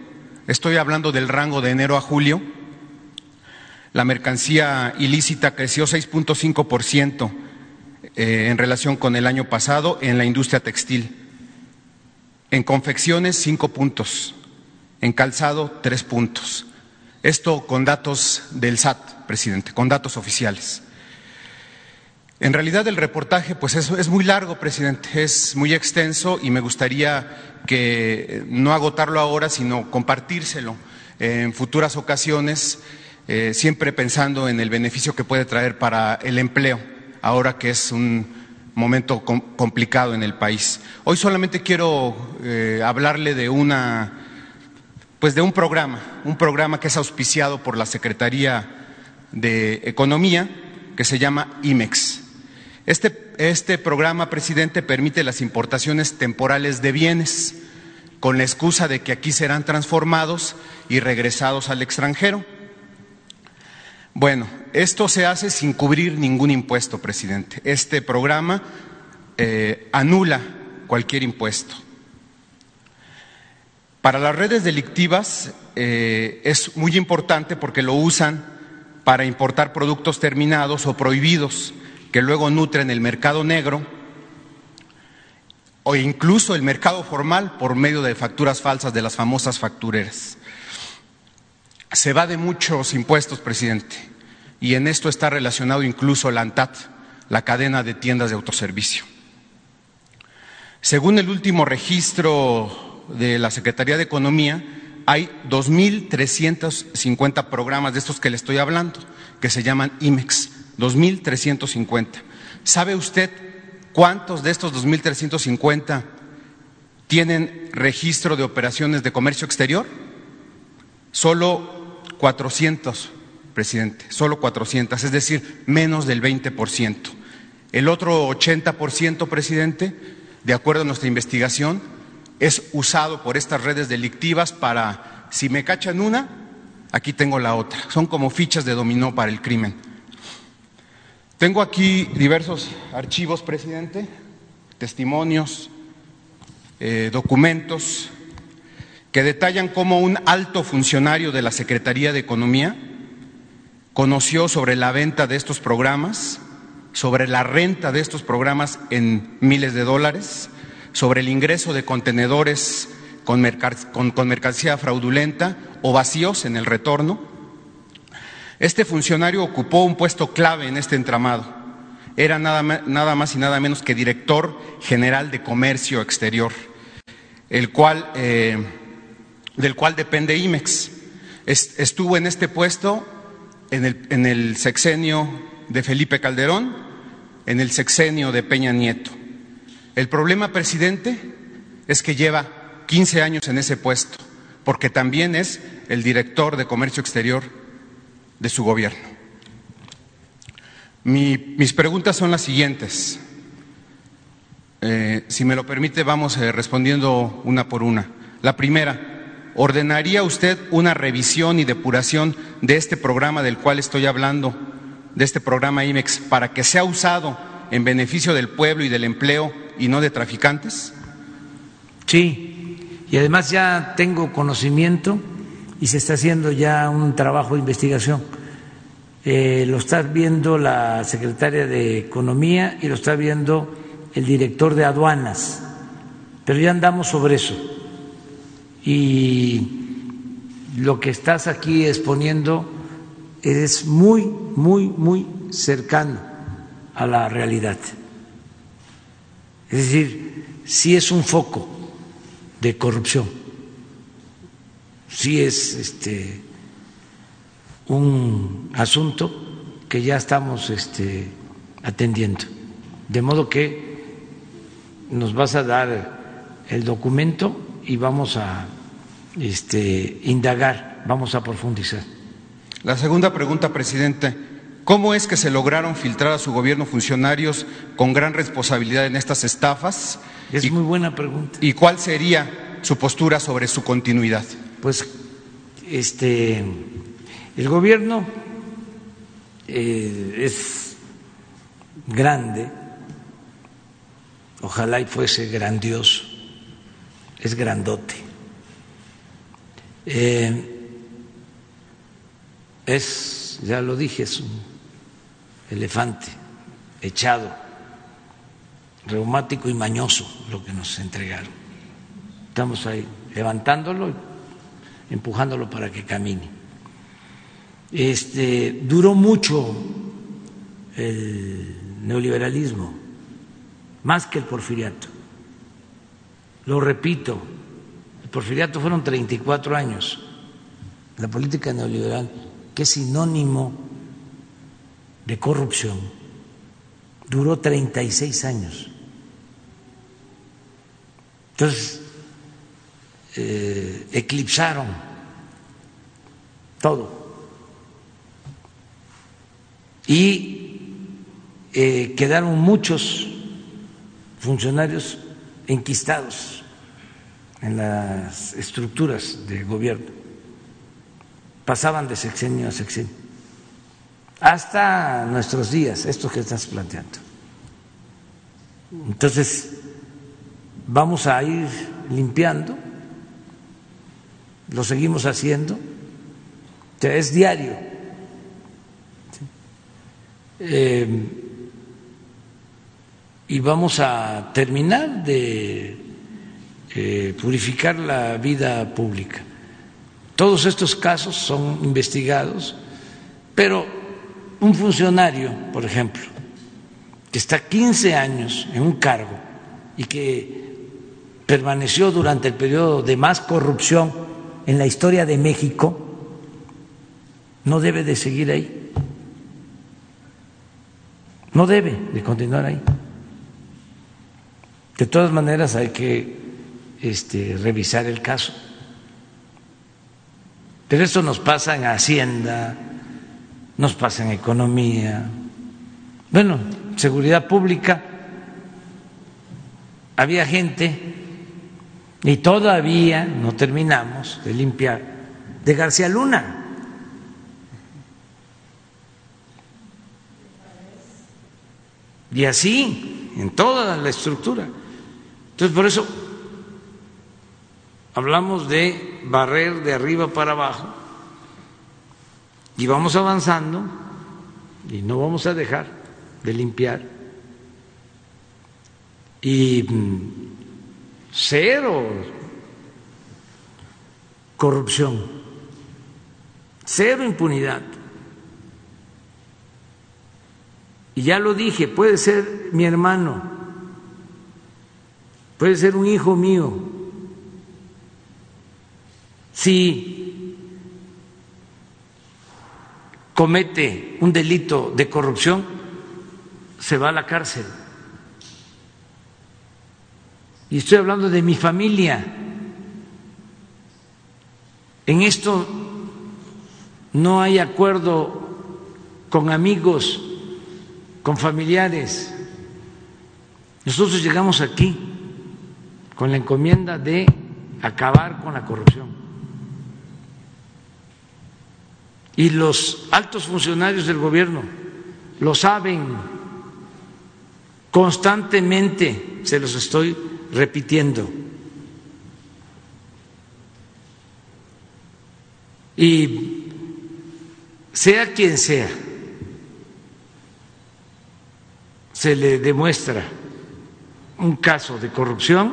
Estoy hablando del rango de enero a julio la mercancía ilícita creció 6.5% eh, en relación con el año pasado en la industria textil. En confecciones, cinco puntos. En calzado, tres puntos. Esto con datos del SAT, presidente, con datos oficiales. En realidad el reportaje pues es, es, muy largo, presidente, es muy extenso y me gustaría que no agotarlo ahora, sino compartírselo en futuras ocasiones eh, siempre pensando en el beneficio que puede traer para el empleo, ahora que es un momento complicado en el país. Hoy solamente quiero eh, hablarle de una, pues de un programa, un programa que es auspiciado por la Secretaría de Economía, que se llama IMEX. Este, este programa, presidente, permite las importaciones temporales de bienes con la excusa de que aquí serán transformados y regresados al extranjero. Bueno, esto se hace sin cubrir ningún impuesto, presidente. Este programa eh, anula cualquier impuesto. Para las redes delictivas eh, es muy importante porque lo usan para importar productos terminados o prohibidos que luego nutren el mercado negro o incluso el mercado formal por medio de facturas falsas de las famosas factureras se va de muchos impuestos, presidente, y en esto está relacionado incluso la ANTAT, la cadena de tiendas de autoservicio. Según el último registro de la Secretaría de Economía, hay 2.350 programas de estos que le estoy hablando, que se llaman IMEX, 2.350. ¿Sabe usted cuántos de estos 2.350 tienen registro de operaciones de comercio exterior? Solo 400, presidente, solo 400, es decir, menos del 20%. El otro 80%, presidente, de acuerdo a nuestra investigación, es usado por estas redes delictivas para, si me cachan una, aquí tengo la otra. Son como fichas de dominó para el crimen. Tengo aquí diversos archivos, presidente, testimonios, eh, documentos, que detallan cómo un alto funcionario de la Secretaría de Economía conoció sobre la venta de estos programas, sobre la renta de estos programas en miles de dólares, sobre el ingreso de contenedores con, mercancía fraudulenta o vacíos en el retorno. Este funcionario ocupó un puesto clave en este entramado. era nada, más y nada menos que director general de Comercio Exterior, el cual, eh, del cual depende IMEX. estuvo en este puesto en el, en el sexenio de Felipe Calderón, en el sexenio de Peña Nieto. El problema, presidente, es que lleva 15 años en ese puesto, porque también es el director de Comercio Exterior de su gobierno mis preguntas son las siguientes. Eh, si me lo permite, vamos eh, respondiendo una por una. La primera, ¿ordenaría usted una revisión y depuración de este programa del cual estoy hablando, de este programa IMEX, para que sea usado en beneficio del pueblo y del empleo y no de traficantes? Sí, y además ya tengo conocimiento y se está haciendo ya un trabajo de investigación eh, lo está viendo la secretaria de Economía y lo está viendo el director de aduanas, pero ya andamos sobre eso. Y lo que estás aquí exponiendo es muy, muy, muy cercano a la realidad. Es decir, sí es un foco de corrupción, sí es este un asunto que ya estamos este, atendiendo. De modo que nos vas a dar el documento y vamos a este, indagar, vamos a profundizar. La segunda pregunta, presidente. ¿Cómo es que se lograron filtrar a su gobierno funcionarios con gran responsabilidad en estas estafas? Es muy buena pregunta. ¿Y cuál sería su postura sobre su continuidad? Pues este el gobierno eh, es grande, ojalá y fuese grandioso, es grandote. Eh, es, ya lo dije, es un elefante echado, reumático y mañoso lo que nos entregaron. Estamos ahí levantándolo, empujándolo para que camine este, duró mucho el neoliberalismo, más que el porfiriato. Lo repito, porfiriato fueron 34 años. La política neoliberal, que es sinónimo de corrupción, duró 36 años. Entonces, eh, eclipsaron todo y eh, quedaron muchos funcionarios enquistados en las estructuras de gobierno. Pasaban de sexenio a sexenio. Hasta nuestros días, esto que estás planteando. Entonces, vamos a ir limpiando, lo seguimos haciendo, es diario eh, y vamos a terminar de eh, purificar la vida pública. Todos estos casos son investigados, pero un funcionario, por ejemplo, que está 15 años en un cargo y que permaneció durante el periodo de más corrupción en la historia de México, no debe de seguir ahí. No debe de continuar ahí. De todas maneras hay que este, revisar el caso. Pero esto nos pasa en Hacienda, nos pasa en economía. Bueno, seguridad pública. Había gente, y todavía no terminamos de limpiar, de García Luna. Y así, en toda la estructura. Entonces, por eso hablamos de barrer de arriba para abajo y vamos avanzando y no vamos a dejar de limpiar. Y mm, cero corrupción, cero impunidad. Y ya lo dije, puede ser mi hermano, puede ser un hijo mío. Si comete un delito de corrupción, se va a la cárcel. Y estoy hablando de mi familia. En esto no hay acuerdo con amigos, con familiares. Nosotros llegamos aquí con la encomienda de acabar con la corrupción. Y los altos funcionarios del gobierno lo saben constantemente, se los estoy repitiendo. Y sea quien sea, se le demuestra un caso de corrupción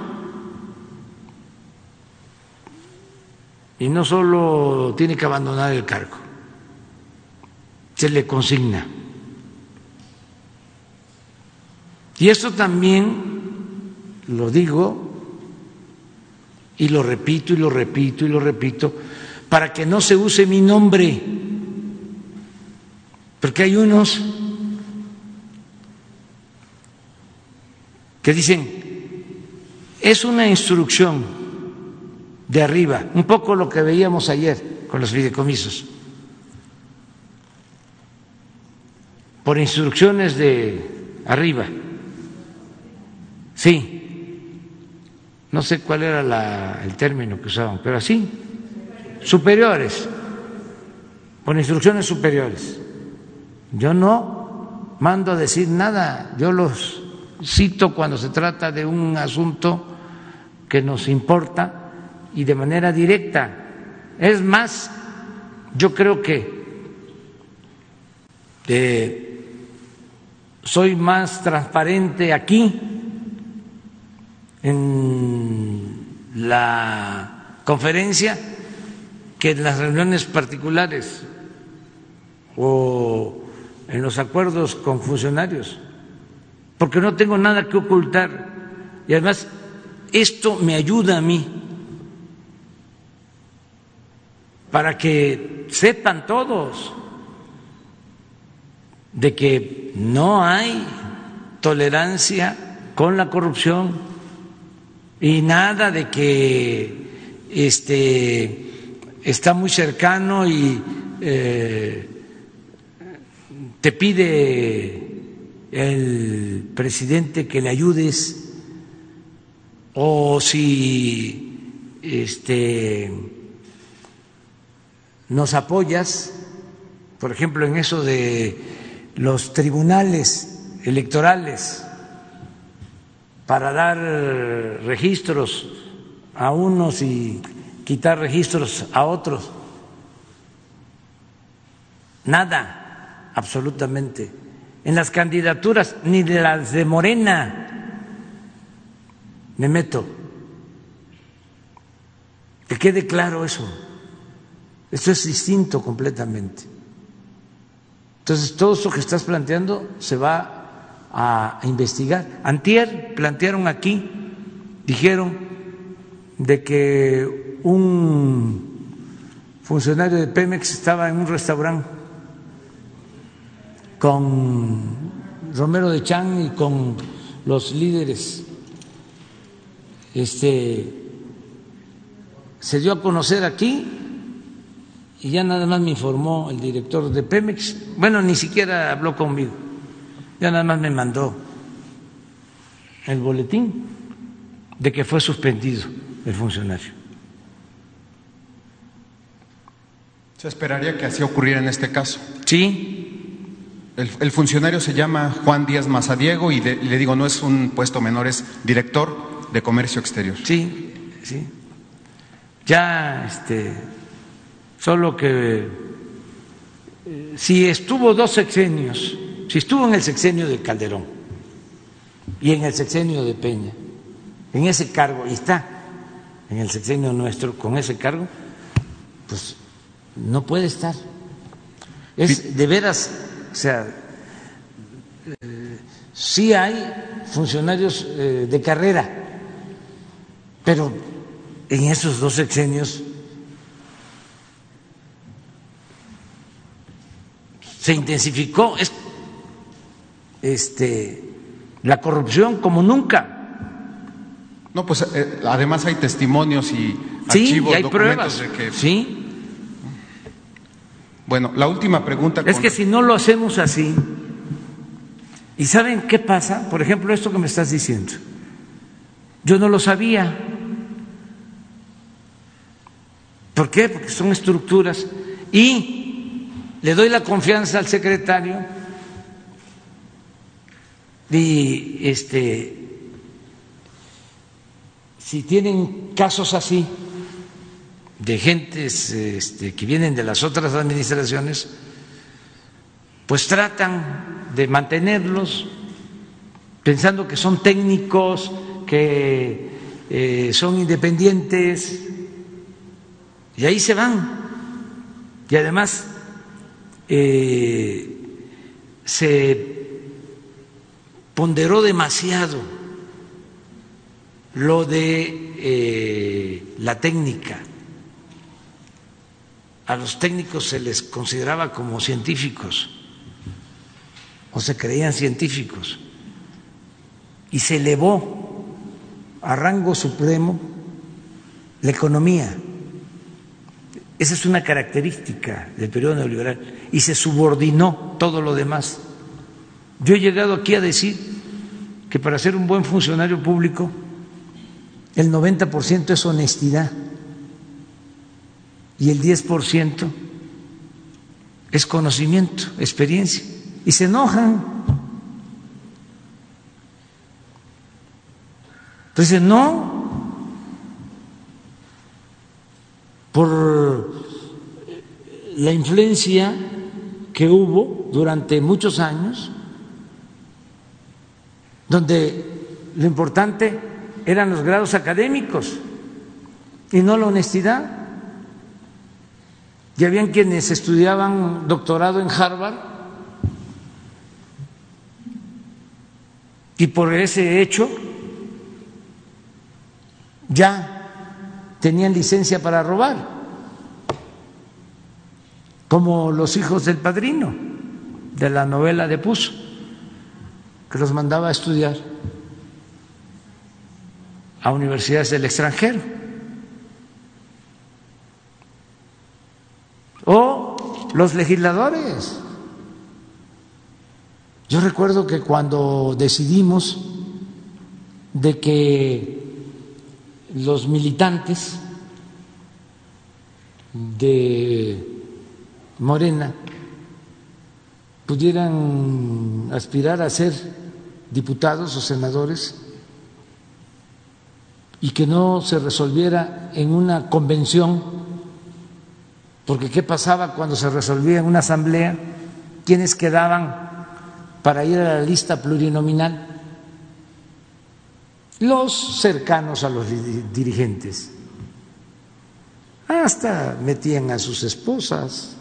y no solo tiene que abandonar el cargo, se le consigna. Y esto también lo digo y lo repito y lo repito y lo repito para que no se use mi nombre, porque hay unos que dicen, es una instrucción de arriba, un poco lo que veíamos ayer con los fideicomisos, por instrucciones de arriba. Sí, no sé cuál era el término que usaban, pero así, superiores, por instrucciones superiores. Yo no mando a decir nada, yo los cito cuando se trata de un asunto que nos importa y de manera directa. Es más, yo creo que soy más transparente aquí en la conferencia que en las reuniones particulares o en los acuerdos con funcionarios porque no tengo nada que ocultar. Y además, esto me ayuda a mí para que sepan todos de que no hay tolerancia con la corrupción y nada de que este está muy cercano y eh, te pide el presidente que le ayudes o si este, nos apoyas, por ejemplo, en eso de los tribunales electorales para dar registros a unos y quitar registros a otros. Nada, absolutamente en las candidaturas, ni de las de Morena me meto. Que quede claro eso. Esto es distinto completamente. Entonces, todo eso que estás planteando se va a investigar. Antier plantearon aquí, dijeron de que un funcionario de Pemex estaba en un restaurante con Romero de Chan y con los líderes. Este se dio a conocer aquí y ya nada más me informó el director de Pemex. Bueno, ni siquiera habló conmigo, ya nada más me mandó el boletín de que fue suspendido el funcionario. Se esperaría que así ocurriera en este caso. Sí, el, funcionario se llama Juan Díaz Mazadiego y, le digo, no es un puesto menor, es director de comercio exterior. Sí, sí. Ya, este, solo que eh, si estuvo dos sexenios, si estuvo en el sexenio de Calderón y en el sexenio de Peña, en ese cargo, y está en el sexenio nuestro con ese cargo, pues no puede estar. Es de veras o sea, eh, sí hay funcionarios eh, de carrera, pero en esos dos sexenios se intensificó este, la corrupción como nunca. No, pues eh, además hay testimonios y Sí, archivos, y hay documentos pruebas. de que. Sí, Bueno, la última pregunta. es con- que si no lo hacemos así, ¿y saben qué pasa? Por ejemplo, esto que me estás diciendo. Yo no lo sabía. ¿Por qué? Porque son estructuras. Y le doy la confianza al secretario y este si tienen casos así de gentes este, que vienen de las otras administraciones, pues tratan de mantenerlos pensando que son técnicos, que eh, son independientes, y ahí se van. Y además eh, se ponderó demasiado lo de eh, la técnica. A los técnicos se les consideraba como científicos o se creían científicos y se elevó a rango supremo la economía. Esa es una característica del periodo neoliberal y se subordinó todo lo demás. Yo he llegado aquí a decir que para ser un buen funcionario público el 90% es honestidad y el 10% es conocimiento, experiencia. Y se enojan. Entonces, no, por la influencia que hubo durante muchos años, donde lo importante eran los grados académicos y no la honestidad. Ya habían quienes estudiaban doctorado en Harvard y por ese hecho ya tenían licencia para robar, como los hijos del padrino de la novela de Puzo, que los mandaba a estudiar a universidades del extranjero. O los legisladores. Yo recuerdo que cuando decidimos de que los militantes de Morena pudieran aspirar a ser diputados o senadores y que no se resolviera en una convención, porque ¿qué pasaba cuando se resolvía en una asamblea? ¿Quiénes quedaban para ir a la lista plurinominal? Los cercanos a los dirigentes. Hasta metían a sus esposas,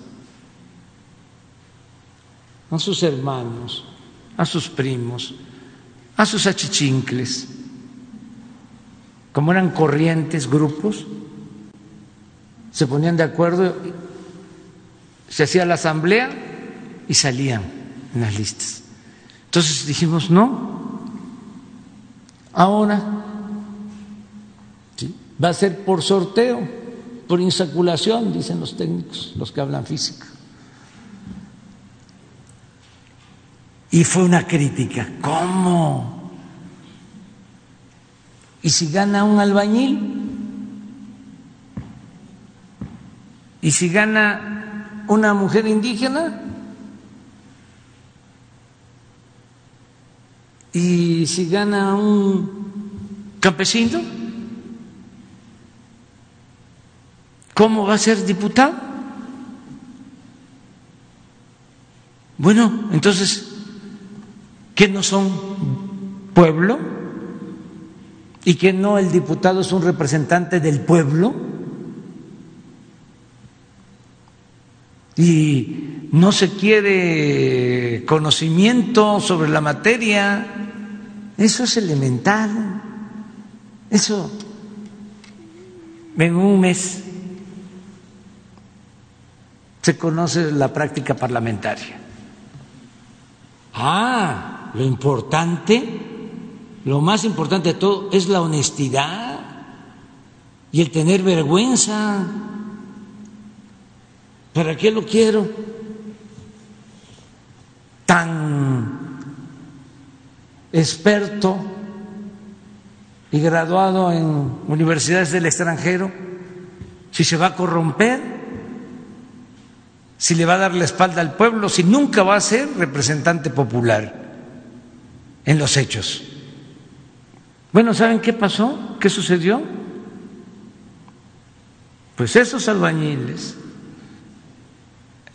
a sus hermanos, a sus primos, a sus achichincles como eran corrientes, grupos, se ponían de acuerdo, se hacía la asamblea y salían en las listas. Entonces dijimos, no, ahora ¿sí? va a ser por sorteo, por insaculación, dicen los técnicos, los que hablan física. Y fue una crítica, ¿cómo? ¿Y si gana un albañil? ¿Y si gana una mujer indígena? ¿Y si gana un campesino? ¿Cómo va a ser diputado? Bueno, entonces, ¿qué no son pueblo? y que no el diputado es un representante del pueblo y no se quiere conocimiento sobre la materia. Eso es elemental. Eso en un mes se conoce la práctica parlamentaria. Ah, lo importante, lo más importante de todo es la honestidad y el tener vergüenza. ¿Para qué lo quiero? Tan experto y graduado en universidades del extranjero, si se va a corromper si le va a dar la espalda al pueblo, si nunca va a ser representante popular en los hechos. Bueno, ¿saben qué pasó? ¿Qué sucedió? Pues esos albañiles,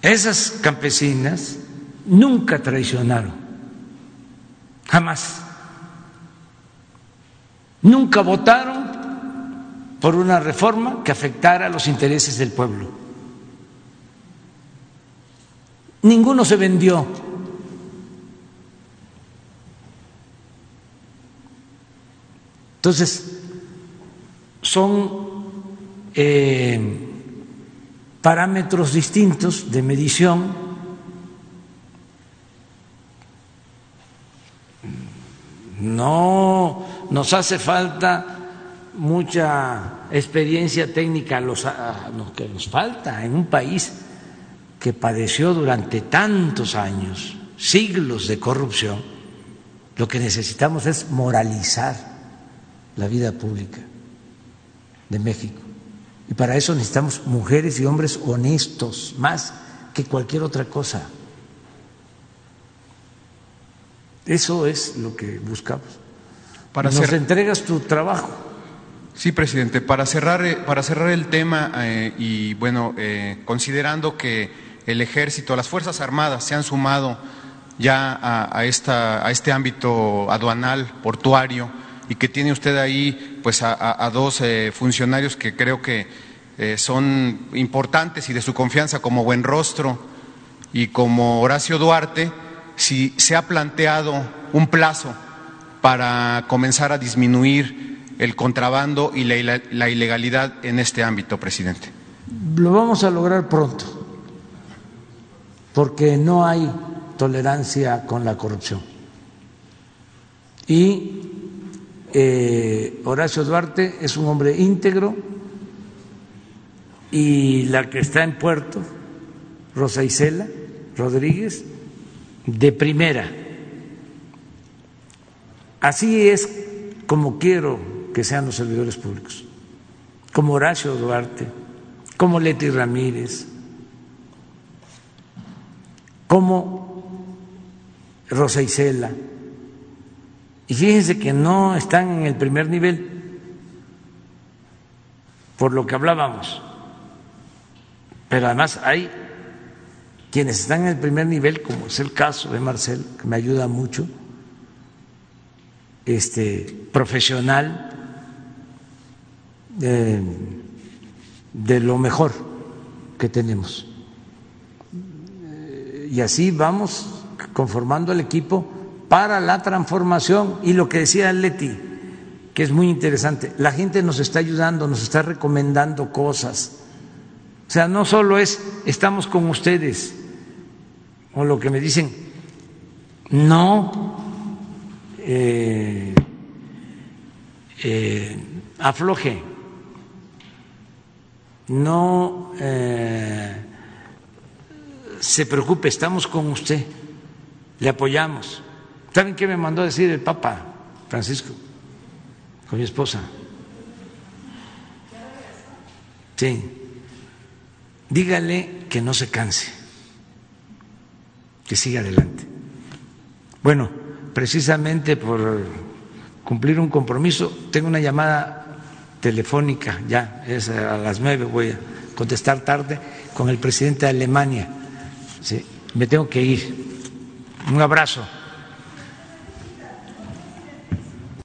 esas campesinas, nunca traicionaron, jamás. Nunca votaron por una reforma que afectara los intereses del pueblo. ninguno se vendió. Entonces, son eh, parámetros distintos de medición. No nos hace falta mucha experiencia técnica, lo que nos falta en un país que padeció durante tantos años, siglos de corrupción, lo que necesitamos es moralizar la vida pública de México. Y para eso necesitamos mujeres y hombres honestos, más que cualquier otra cosa. Eso es lo que buscamos. Para Nos entregas tu trabajo. Sí, presidente. Para cerrar, eh, para cerrar el tema eh, y bueno, eh, considerando que el ejército, las Fuerzas Armadas se han sumado ya a, esta, a este ámbito aduanal, portuario, y que tiene usted ahí pues a, dos eh, funcionarios que creo que eh, son importantes y de su confianza como Buen Rostro y como Horacio Duarte, si se ha planteado un plazo para comenzar a disminuir el contrabando y la ilegalidad en este ámbito, presidente. Lo vamos a lograr pronto porque no hay tolerancia con la corrupción. Y eh, Horacio Duarte es un hombre íntegro y la que está en Puerto, Rosa Isela Rodríguez, de primera. Así es como quiero que sean los servidores públicos, como Horacio Duarte, como Leti Ramírez, como Rosa Isela. Y fíjense que no están en el primer nivel, por lo que hablábamos. Pero además hay quienes están en el primer nivel, como es el caso de Marcel, que me ayuda mucho, este profesional de, de lo mejor que tenemos y así vamos conformando el equipo para la transformación. Y lo que decía Leti, que es muy interesante, la gente nos está ayudando, nos está recomendando cosas. O sea, no solo es estamos con ustedes, o lo que me dicen, no eh, eh, afloje, no eh, se preocupe, estamos con usted, le apoyamos. ¿Saben qué me mandó a decir el Papa Francisco con mi esposa? Sí, dígale que no se canse, que siga adelante. Bueno, precisamente por cumplir un compromiso, tengo una llamada telefónica, ya es a las nueve, voy a contestar tarde, con el presidente de Alemania Sí, me tengo que ir. Un abrazo.